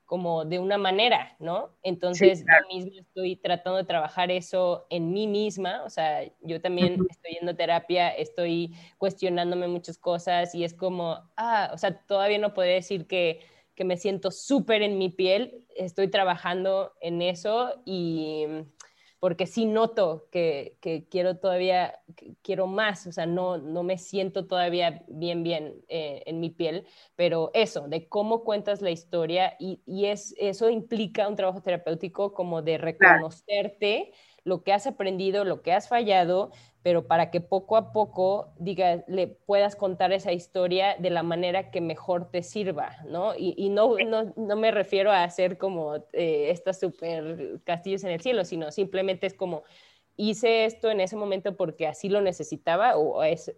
como de una manera, ¿no? Entonces, yo misma estoy tratando de trabajar eso en mí misma, o sea, yo también estoy yendo terapia, estoy cuestionándome muchas cosas y es como, ah, o sea, todavía no puedo decir que, que me siento súper en mi piel, estoy trabajando en eso y porque sí noto que, quiero todavía, quiero más, o sea, no, no me siento todavía bien, bien eh, en mi piel, pero eso, de cómo cuentas la historia y, es, eso implica un trabajo terapéutico como de reconocerte lo que has aprendido, lo que has fallado, pero para que poco a poco diga, le puedas contar esa historia de la manera que mejor te sirva, ¿no? Y, no, no, me refiero a hacer como eh, estas super castillos en el cielo, sino simplemente es como, hice esto en ese momento porque así lo necesitaba, o es,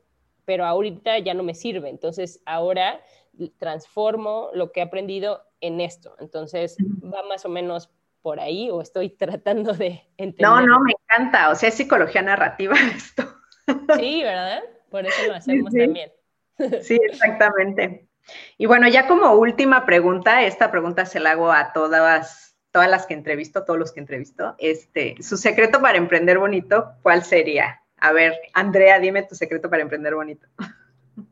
pero ahorita ya no me sirve, entonces ahora transformo lo que he aprendido en esto. Entonces va más o menos por ahí o estoy tratando de entender. No, no, me encanta, o sea, es psicología narrativa esto. Sí, ¿verdad? Por eso lo hacemos también. Sí, exactamente. Y bueno, ya como última pregunta, esta pregunta se la hago a todas, todas las que entrevisto, todos los que entrevisto. Este, su secreto para emprender bonito, ¿cuál sería? A ver, Andrea, dime tu secreto para emprender bonito.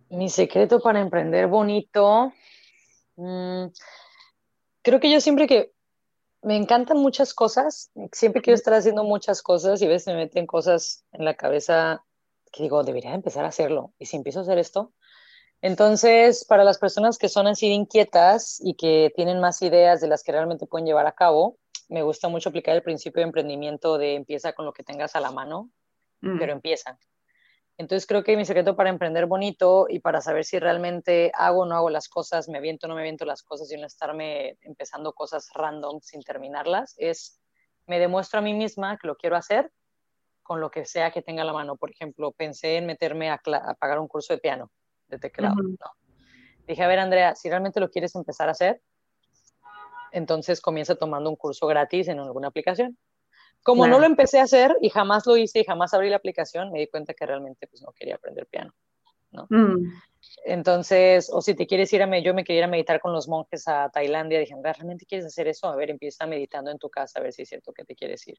Mi secreto para emprender bonito, mm, creo que yo siempre que me encantan muchas cosas, siempre quiero estar haciendo muchas cosas y a veces me meten cosas en la cabeza que digo, debería empezar a hacerlo. Y si empiezo a hacer esto, entonces para las personas que son así de inquietas y que tienen más ideas de las que realmente pueden llevar a cabo, me gusta mucho aplicar el principio de emprendimiento de empieza con lo que tengas a la mano, mm. pero empieza. Entonces creo que mi secreto para emprender bonito y para saber si realmente hago o no hago las cosas, me aviento o no me aviento las cosas y no estarme empezando cosas random sin terminarlas, es me demuestro a mí misma que lo quiero hacer con lo que sea que tenga a la mano. Por ejemplo, pensé en meterme a, pagar un curso de piano, de teclado. Dije, a ver, Andrea, si realmente lo quieres empezar a hacer, entonces comienza tomando un curso gratis en alguna aplicación. Como no lo empecé a hacer y jamás lo hice y jamás abrí la aplicación, me di cuenta que realmente pues no quería aprender piano, ¿no? Mm. Entonces, o si te quieres ir a, yo me quería ir a meditar con los monjes a Tailandia, dije, ¿realmente quieres hacer eso? A ver, empieza meditando en tu casa, a ver si es cierto que te quieres ir.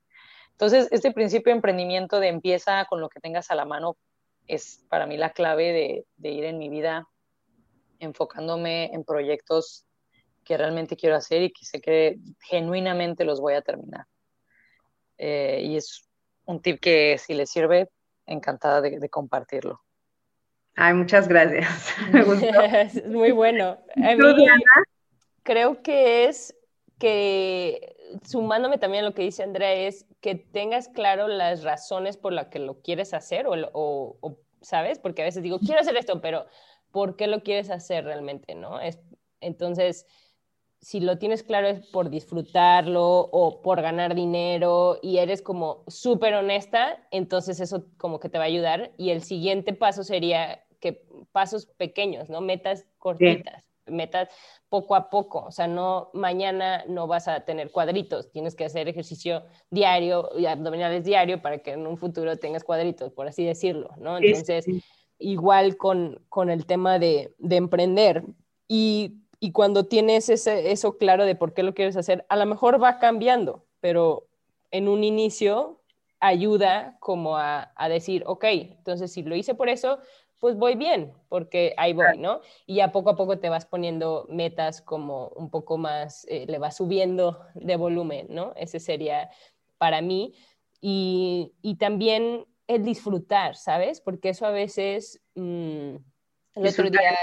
Entonces, este principio de emprendimiento de empieza con lo que tengas a la mano es para mí la clave de, de ir en mi vida enfocándome en proyectos que realmente quiero hacer y que sé que genuinamente los voy a terminar. Eh, y es un tip que si le sirve, encantada de, compartirlo. Ay, muchas gracias. es muy bueno. creo que es que, sumándome también a lo que dice Andrea, es que tengas claro las razones por las que lo quieres hacer o, o, ¿sabes? Porque a veces digo, quiero hacer esto, pero ¿por qué lo quieres hacer realmente, no? Es, entonces, si lo tienes claro es por disfrutarlo o por ganar dinero y eres como súper honesta, entonces eso como que te va a ayudar. Y el siguiente paso sería que pasos pequeños, ¿no? Metas cortitas, metas poco a poco. O sea, no mañana no vas a tener cuadritos, tienes que hacer ejercicio diario y abdominales diario para que en un futuro tengas cuadritos, por así decirlo, ¿no? Entonces, igual con, con el tema de, de emprender. Y y cuando tienes ese, eso claro de por qué lo quieres hacer, a lo mejor va cambiando, pero en un inicio ayuda como a, decir, ok, entonces si lo hice por eso, pues voy bien, porque ahí voy, ¿no? Y ya poco a poco te vas poniendo metas como un poco más, eh, le vas subiendo de volumen, ¿no? Ese sería para mí. Y, también el disfrutar, ¿sabes? Porque eso a veces, mm, el otro día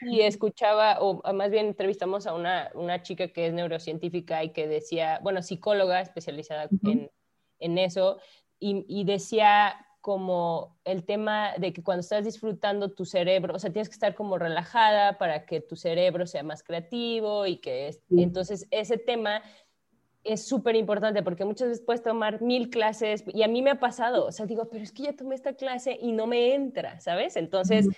Sí, escuchaba, o más bien entrevistamos a una, una, chica que es neurocientífica y que decía, bueno, psicóloga especializada en, en, eso, y, y, decía como el tema de que cuando estás disfrutando tu cerebro, o sea, tienes que estar como relajada para que tu cerebro sea más creativo y que entonces ese tema es súper importante porque muchas veces puedes tomar mil clases y a mí me ha pasado, o sea, digo, pero es que ya tomé esta clase y no me entra, ¿sabes? Entonces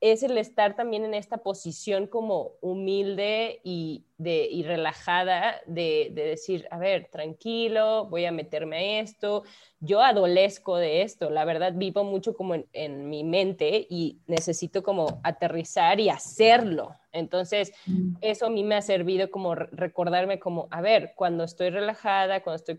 es el estar también en esta posición como humilde y, de, y relajada de, decir, a ver, tranquilo, voy a meterme a esto, yo adolezco de esto, la verdad vivo mucho como en, mi mente y necesito como aterrizar y hacerlo. Entonces, mm. eso a mí me ha servido como recordarme como, a ver, cuando estoy relajada, cuando estoy,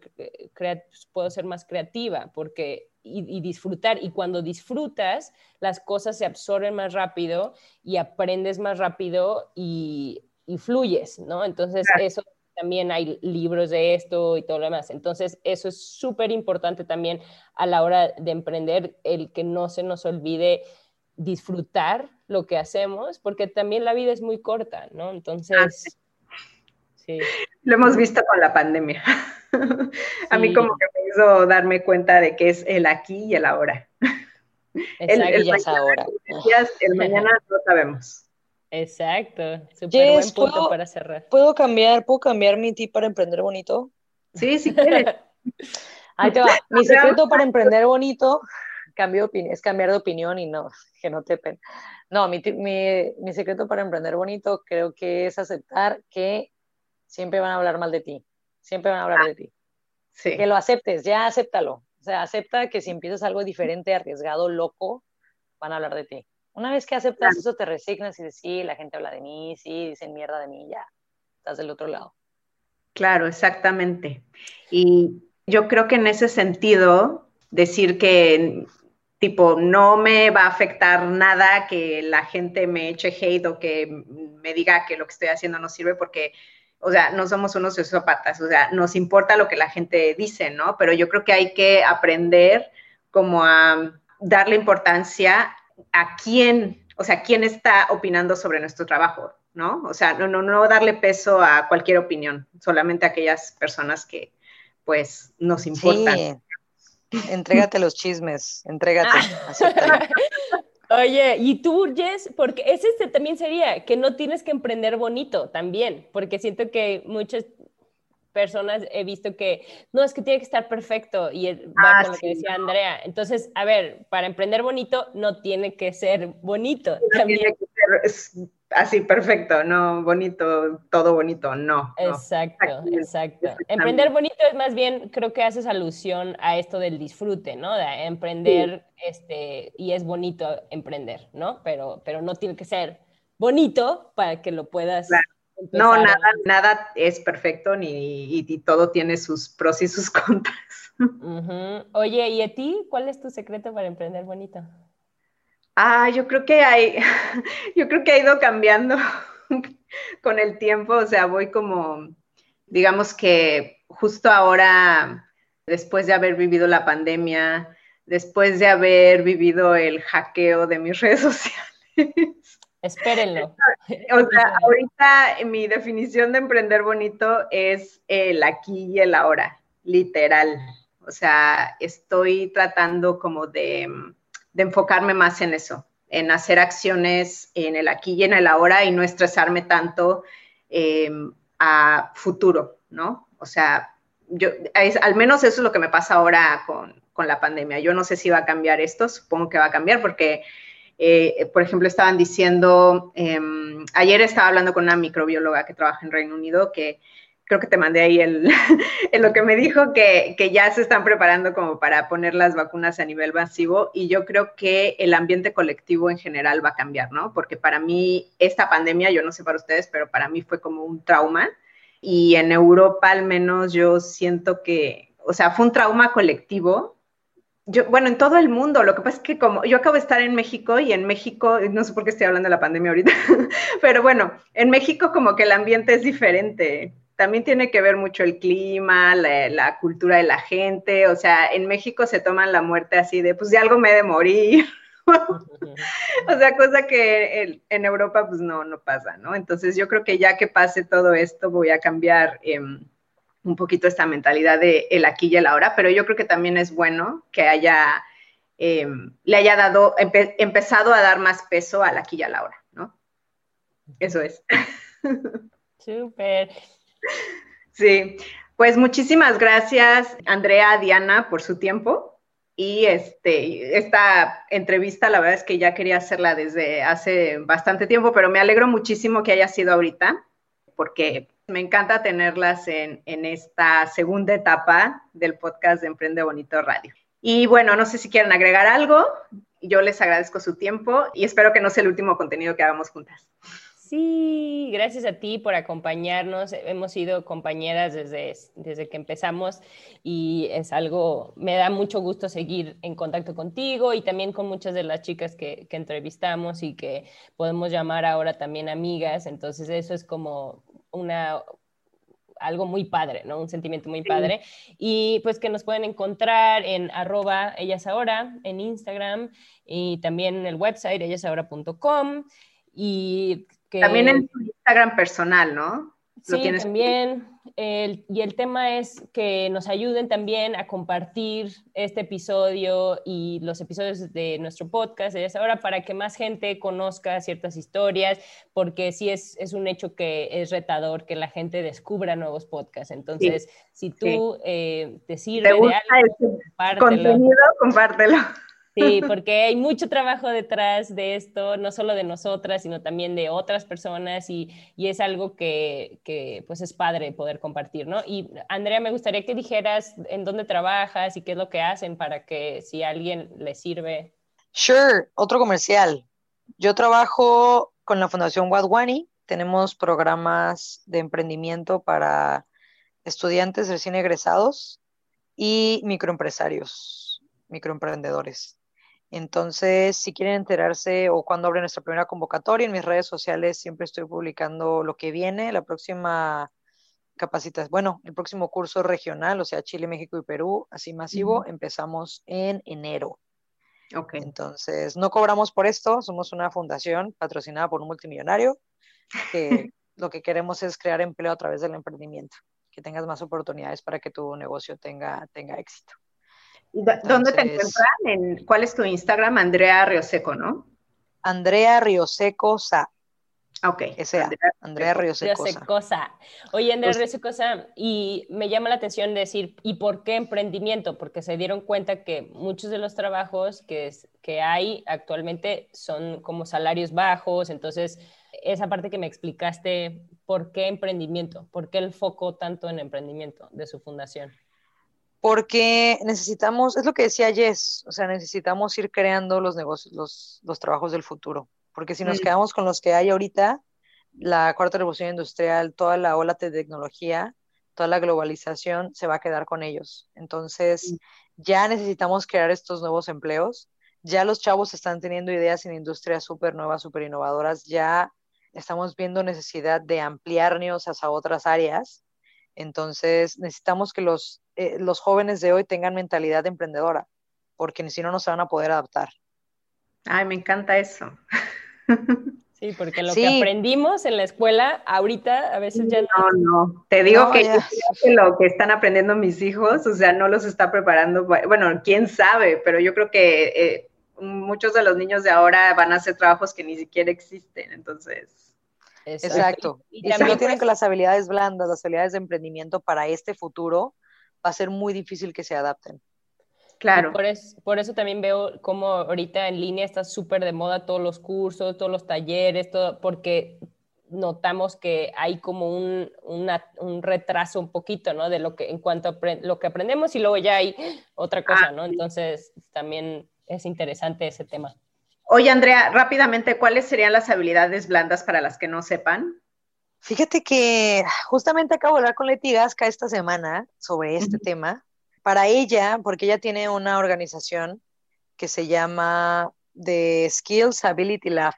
puedo ser más creativa, porque y, disfrutar. Y cuando disfrutas, las cosas se absorben más rápido y aprendes más rápido y, fluyes, ¿no? Entonces, eso también hay libros de esto y todo lo demás. Entonces, eso es súper importante también a la hora de emprender, el que no se nos olvide disfrutar lo que hacemos, porque también la vida es muy corta, ¿no? Entonces, sí. Lo hemos visto con la pandemia. A mí como que me hizo darme cuenta de que es el aquí y el ahora. el, el mañana, ahora. el mañana no sabemos. Exacto, súper buen punto para cerrar. ¿Puedo cambiar, ¿Puedo cambiar mi tip para emprender bonito? Sí, si quieres. Ahí te va. Mi secreto para emprender bonito cambio opinión, es cambiar de opinión y no, que no te pen. No, mi, mi, mi secreto para emprender bonito creo que es aceptar que siempre van a hablar mal de ti siempre van a hablar ah, de ti. Que lo aceptes, ya acéptalo. O sea, acepta que si empiezas algo diferente, arriesgado, loco, van a hablar de ti. Una vez que aceptas eso, te resignas y dices, sí, la gente habla de mí, sí, dicen mierda de mí, ya, estás del otro lado. Claro, exactamente. Y yo creo que en ese sentido, decir que tipo, no me va a afectar nada que la gente me eche hate o que me diga que lo que estoy haciendo no sirve porque o sea, no somos unos sociópatas, o sea, nos importa lo que la gente dice, ¿no? Pero yo creo que hay que aprender como a darle importancia a quién, o sea, quién está opinando sobre nuestro trabajo, ¿no? O sea, no, no, no darle peso a cualquier opinión, solamente a aquellas personas que, pues, nos importan. Sí. Entrégate los chismes, entrégate. Oye, y tú, Jess, porque ese este también sería que no tienes que emprender bonito también, porque siento que muchas personas he visto que no es que tiene que estar perfecto y va ah, con lo que decía Andrea. Entonces, a ver, para emprender bonito no tiene que ser bonito. también. Tiene que ser así perfecto, no bonito, todo bonito, no. Exacto, exacto. Emprender bonito es más bien, creo que haces alusión a esto del disfrute, ¿no? De emprender, este, y es bonito emprender, ¿no? Pero, pero no tiene que ser bonito para que lo puedas. No, nada, nada es perfecto ni y, todo tiene sus pros y sus contras. Oye, ¿y a ti cuál es tu secreto para emprender bonito? Ah, yo creo que hay, yo creo que ha ido cambiando con el tiempo, o sea, voy como, digamos que justo ahora, después de haber vivido la pandemia, después de haber vivido el hackeo de mis redes sociales, Espérenlo. O sea, ahorita mi definición de emprender bonito es el aquí y el ahora, literal. O sea, estoy tratando como de, enfocarme más en eso, en hacer acciones en el aquí y en el ahora y no estresarme tanto em, a futuro, ¿no? O sea, yo, al menos eso es lo que me pasa ahora con, con la pandemia. Yo no sé si va a cambiar esto, supongo que va a cambiar porque eh, por ejemplo, estaban diciendo, em, ayer estaba hablando con una microbióloga que trabaja en Reino Unido, que creo que te mandé ahí el, lo que me dijo, que, que, ya se están preparando como para poner las vacunas a nivel masivo y yo creo que el ambiente colectivo en general va a cambiar, ¿no? Porque para mí esta pandemia, yo no sé para ustedes, pero para mí fue como un trauma y en Europa al menos yo siento que, o sea, fue un trauma colectivo yo, bueno, en todo el mundo, lo que pasa es que como yo acabo de estar en México y en México, no sé por qué estoy hablando de la pandemia ahorita, pero bueno, en México como que el ambiente es diferente. También tiene que ver mucho el clima, la, cultura de la gente, o sea, en México se toman la muerte así de, pues de algo me de morir. o sea, cosa que en, Europa pues no, no pasa, ¿no? Entonces yo creo que ya que pase todo esto voy a cambiar. Eh, un poquito esta mentalidad de el aquí y el ahora, pero yo creo que también es bueno que haya, em, le haya dado, empezado a dar más peso al aquí y a la hora, ¿no? Eso es. Súper. Sí, pues muchísimas gracias, Andrea, Diana, por su tiempo. Y este, esta entrevista, la verdad es que ya quería hacerla desde hace bastante tiempo, pero me alegro muchísimo que haya sido ahorita, porque me encanta tenerlas en, esta segunda etapa del podcast de Emprende Bonito Radio. Y bueno, no sé si quieren agregar algo. Yo les agradezco su tiempo y espero que no sea el último contenido que hagamos juntas. Sí, gracias a ti por acompañarnos. Hemos sido compañeras desde, desde que empezamos y es algo, me da mucho gusto seguir en contacto contigo y también con muchas de las chicas que, que entrevistamos y que podemos llamar ahora también amigas. Entonces eso es como una, algo muy padre, ¿no? Un sentimiento muy padre. Y pues que nos pueden encontrar en arroba ellas ahora, en Instagram y también en el website ellasahora.com. Y que... También en tu Instagram personal, ¿no? Sí, también. y el tema es que nos ayuden también a compartir este episodio y los episodios de nuestro podcast de ahora para que más gente conozca ciertas historias, porque sí es, es un hecho que es retador que la gente descubra nuevos podcasts. Entonces, si tú eh, te sirve de algo, contenido, compártelo. Sí, porque hay mucho trabajo detrás de esto, no solo de nosotras, sino también de otras personas y, es algo que, pues es padre poder compartir, ¿no? Y Andrea, me gustaría que dijeras en dónde trabajas y qué es lo que hacen para que si alguien le sirve. Sure, otro comercial. Yo trabajo con la Fundación Wadwani, tenemos programas de emprendimiento para estudiantes recién egresados y microempresarios, microemprendedores. Entonces, si quieren enterarse o cuando abre nuestra primera convocatoria, en mis redes sociales siempre estoy publicando lo que viene, la próxima capacitación, bueno, el próximo curso regional, o sea, Chile, México y Perú, así masivo, empezamos en enero. Ok. Entonces, no cobramos por esto, somos una fundación patrocinada por un multimillonario que lo que queremos es crear empleo a través del emprendimiento, que tengas más oportunidades para que tu negocio tenga, tenga éxito. ¿Dónde te encuentran? ¿Cuál es tu Instagram? Andrea Rioseco, ¿no? Andrea Rioseco Sa. Ok. Ese Andrea, Andrea Rioseco Oye, Andrea Rioseco y me llama la atención decir, ¿y por qué emprendimiento? Porque se dieron cuenta que muchos de los trabajos que, que hay actualmente son como salarios bajos, entonces esa parte que me explicaste, ¿por qué emprendimiento? ¿Por qué el foco tanto en emprendimiento de su fundación? Porque necesitamos, es lo que decía Jess, o sea, necesitamos ir creando los negocios, los, los trabajos del futuro, porque si nos quedamos con los que hay ahorita, la cuarta revolución industrial, toda la ola de tecnología, toda la globalización se va a quedar con ellos. Entonces, ya necesitamos crear estos nuevos empleos, ya los chavos están teniendo ideas en industrias súper nuevas, súper innovadoras, ya estamos viendo necesidad de ampliarnos hacia otras áreas. Entonces, necesitamos que los eh, los jóvenes de hoy tengan mentalidad emprendedora, porque si no, no se van a poder adaptar. Ay, me encanta eso. Sí, porque lo que aprendimos en la escuela, ahorita a veces ya no. No, no. Te digo que, lo que están aprendiendo mis hijos, o sea, no los está preparando. Bueno, quién sabe, pero yo creo que eh, muchos de los niños de ahora van a hacer trabajos que ni siquiera existen, entonces. Exacto. Y, si no tienen pues las habilidades blandas, las habilidades de emprendimiento para este futuro, va a ser muy difícil que se adapten. Claro. Por, por, eso también veo como ahorita en línea está súper de moda todos los cursos, todos los talleres, todo, porque notamos que hay como un, un retraso un poquito, ¿no? De lo que en cuanto a lo que aprendemos y luego ya hay otra cosa, ah, ¿no? Entonces también es interesante ese tema. Oye, Andrea, rápidamente, ¿cuáles serían las habilidades blandas para las que no sepan? Fíjate que justamente acabo de hablar con Leti Gasca esta semana sobre este tema para ella, porque ella tiene una organización que se llama The Skills Ability Lab.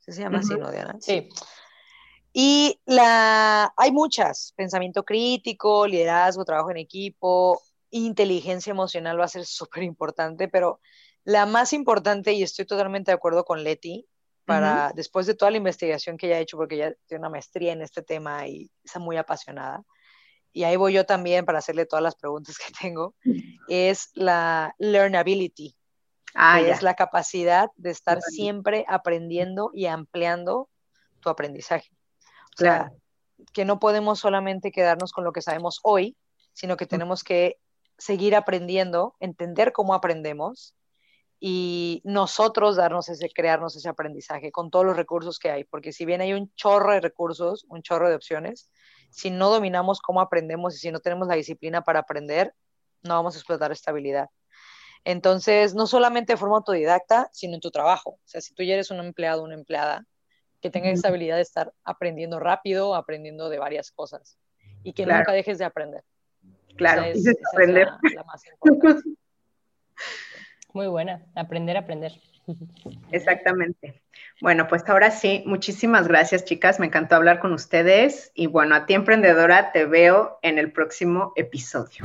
¿Se llama así, no, Diana? Sí. Y la, hay muchas, pensamiento crítico, liderazgo, trabajo en equipo, inteligencia emocional va a ser súper importante, pero la más importante, y estoy totalmente de acuerdo con Leti, para después de toda la investigación que ella ha hecho, porque ella tiene una maestría en este tema y está muy apasionada, y ahí voy yo también para hacerle todas las preguntas que tengo, es la learnability. Ah, es la capacidad de estar siempre aprendiendo y ampliando tu aprendizaje. O sea, que no podemos solamente quedarnos con lo que sabemos hoy, sino que tenemos que seguir aprendiendo, entender cómo aprendemos y nosotros darnos ese, crearnos ese aprendizaje con todos los recursos que hay, porque si bien hay un chorro de recursos, un chorro de opciones, si no dominamos cómo aprendemos y si no tenemos la disciplina para aprender, no vamos a explotar esta habilidad. Entonces, no solamente de forma autodidacta, sino en tu trabajo. O sea, si tú ya eres un empleado una empleada, que tengas esa habilidad de estar aprendiendo rápido, aprendiendo de varias cosas y que nunca dejes de aprender. Claro, es, aprender. la más importante. Muy buena, aprender, aprender. Exactamente. Bueno, pues ahora sí, muchísimas gracias chicas, me encantó hablar con ustedes y bueno, a ti emprendedora te veo en el próximo episodio.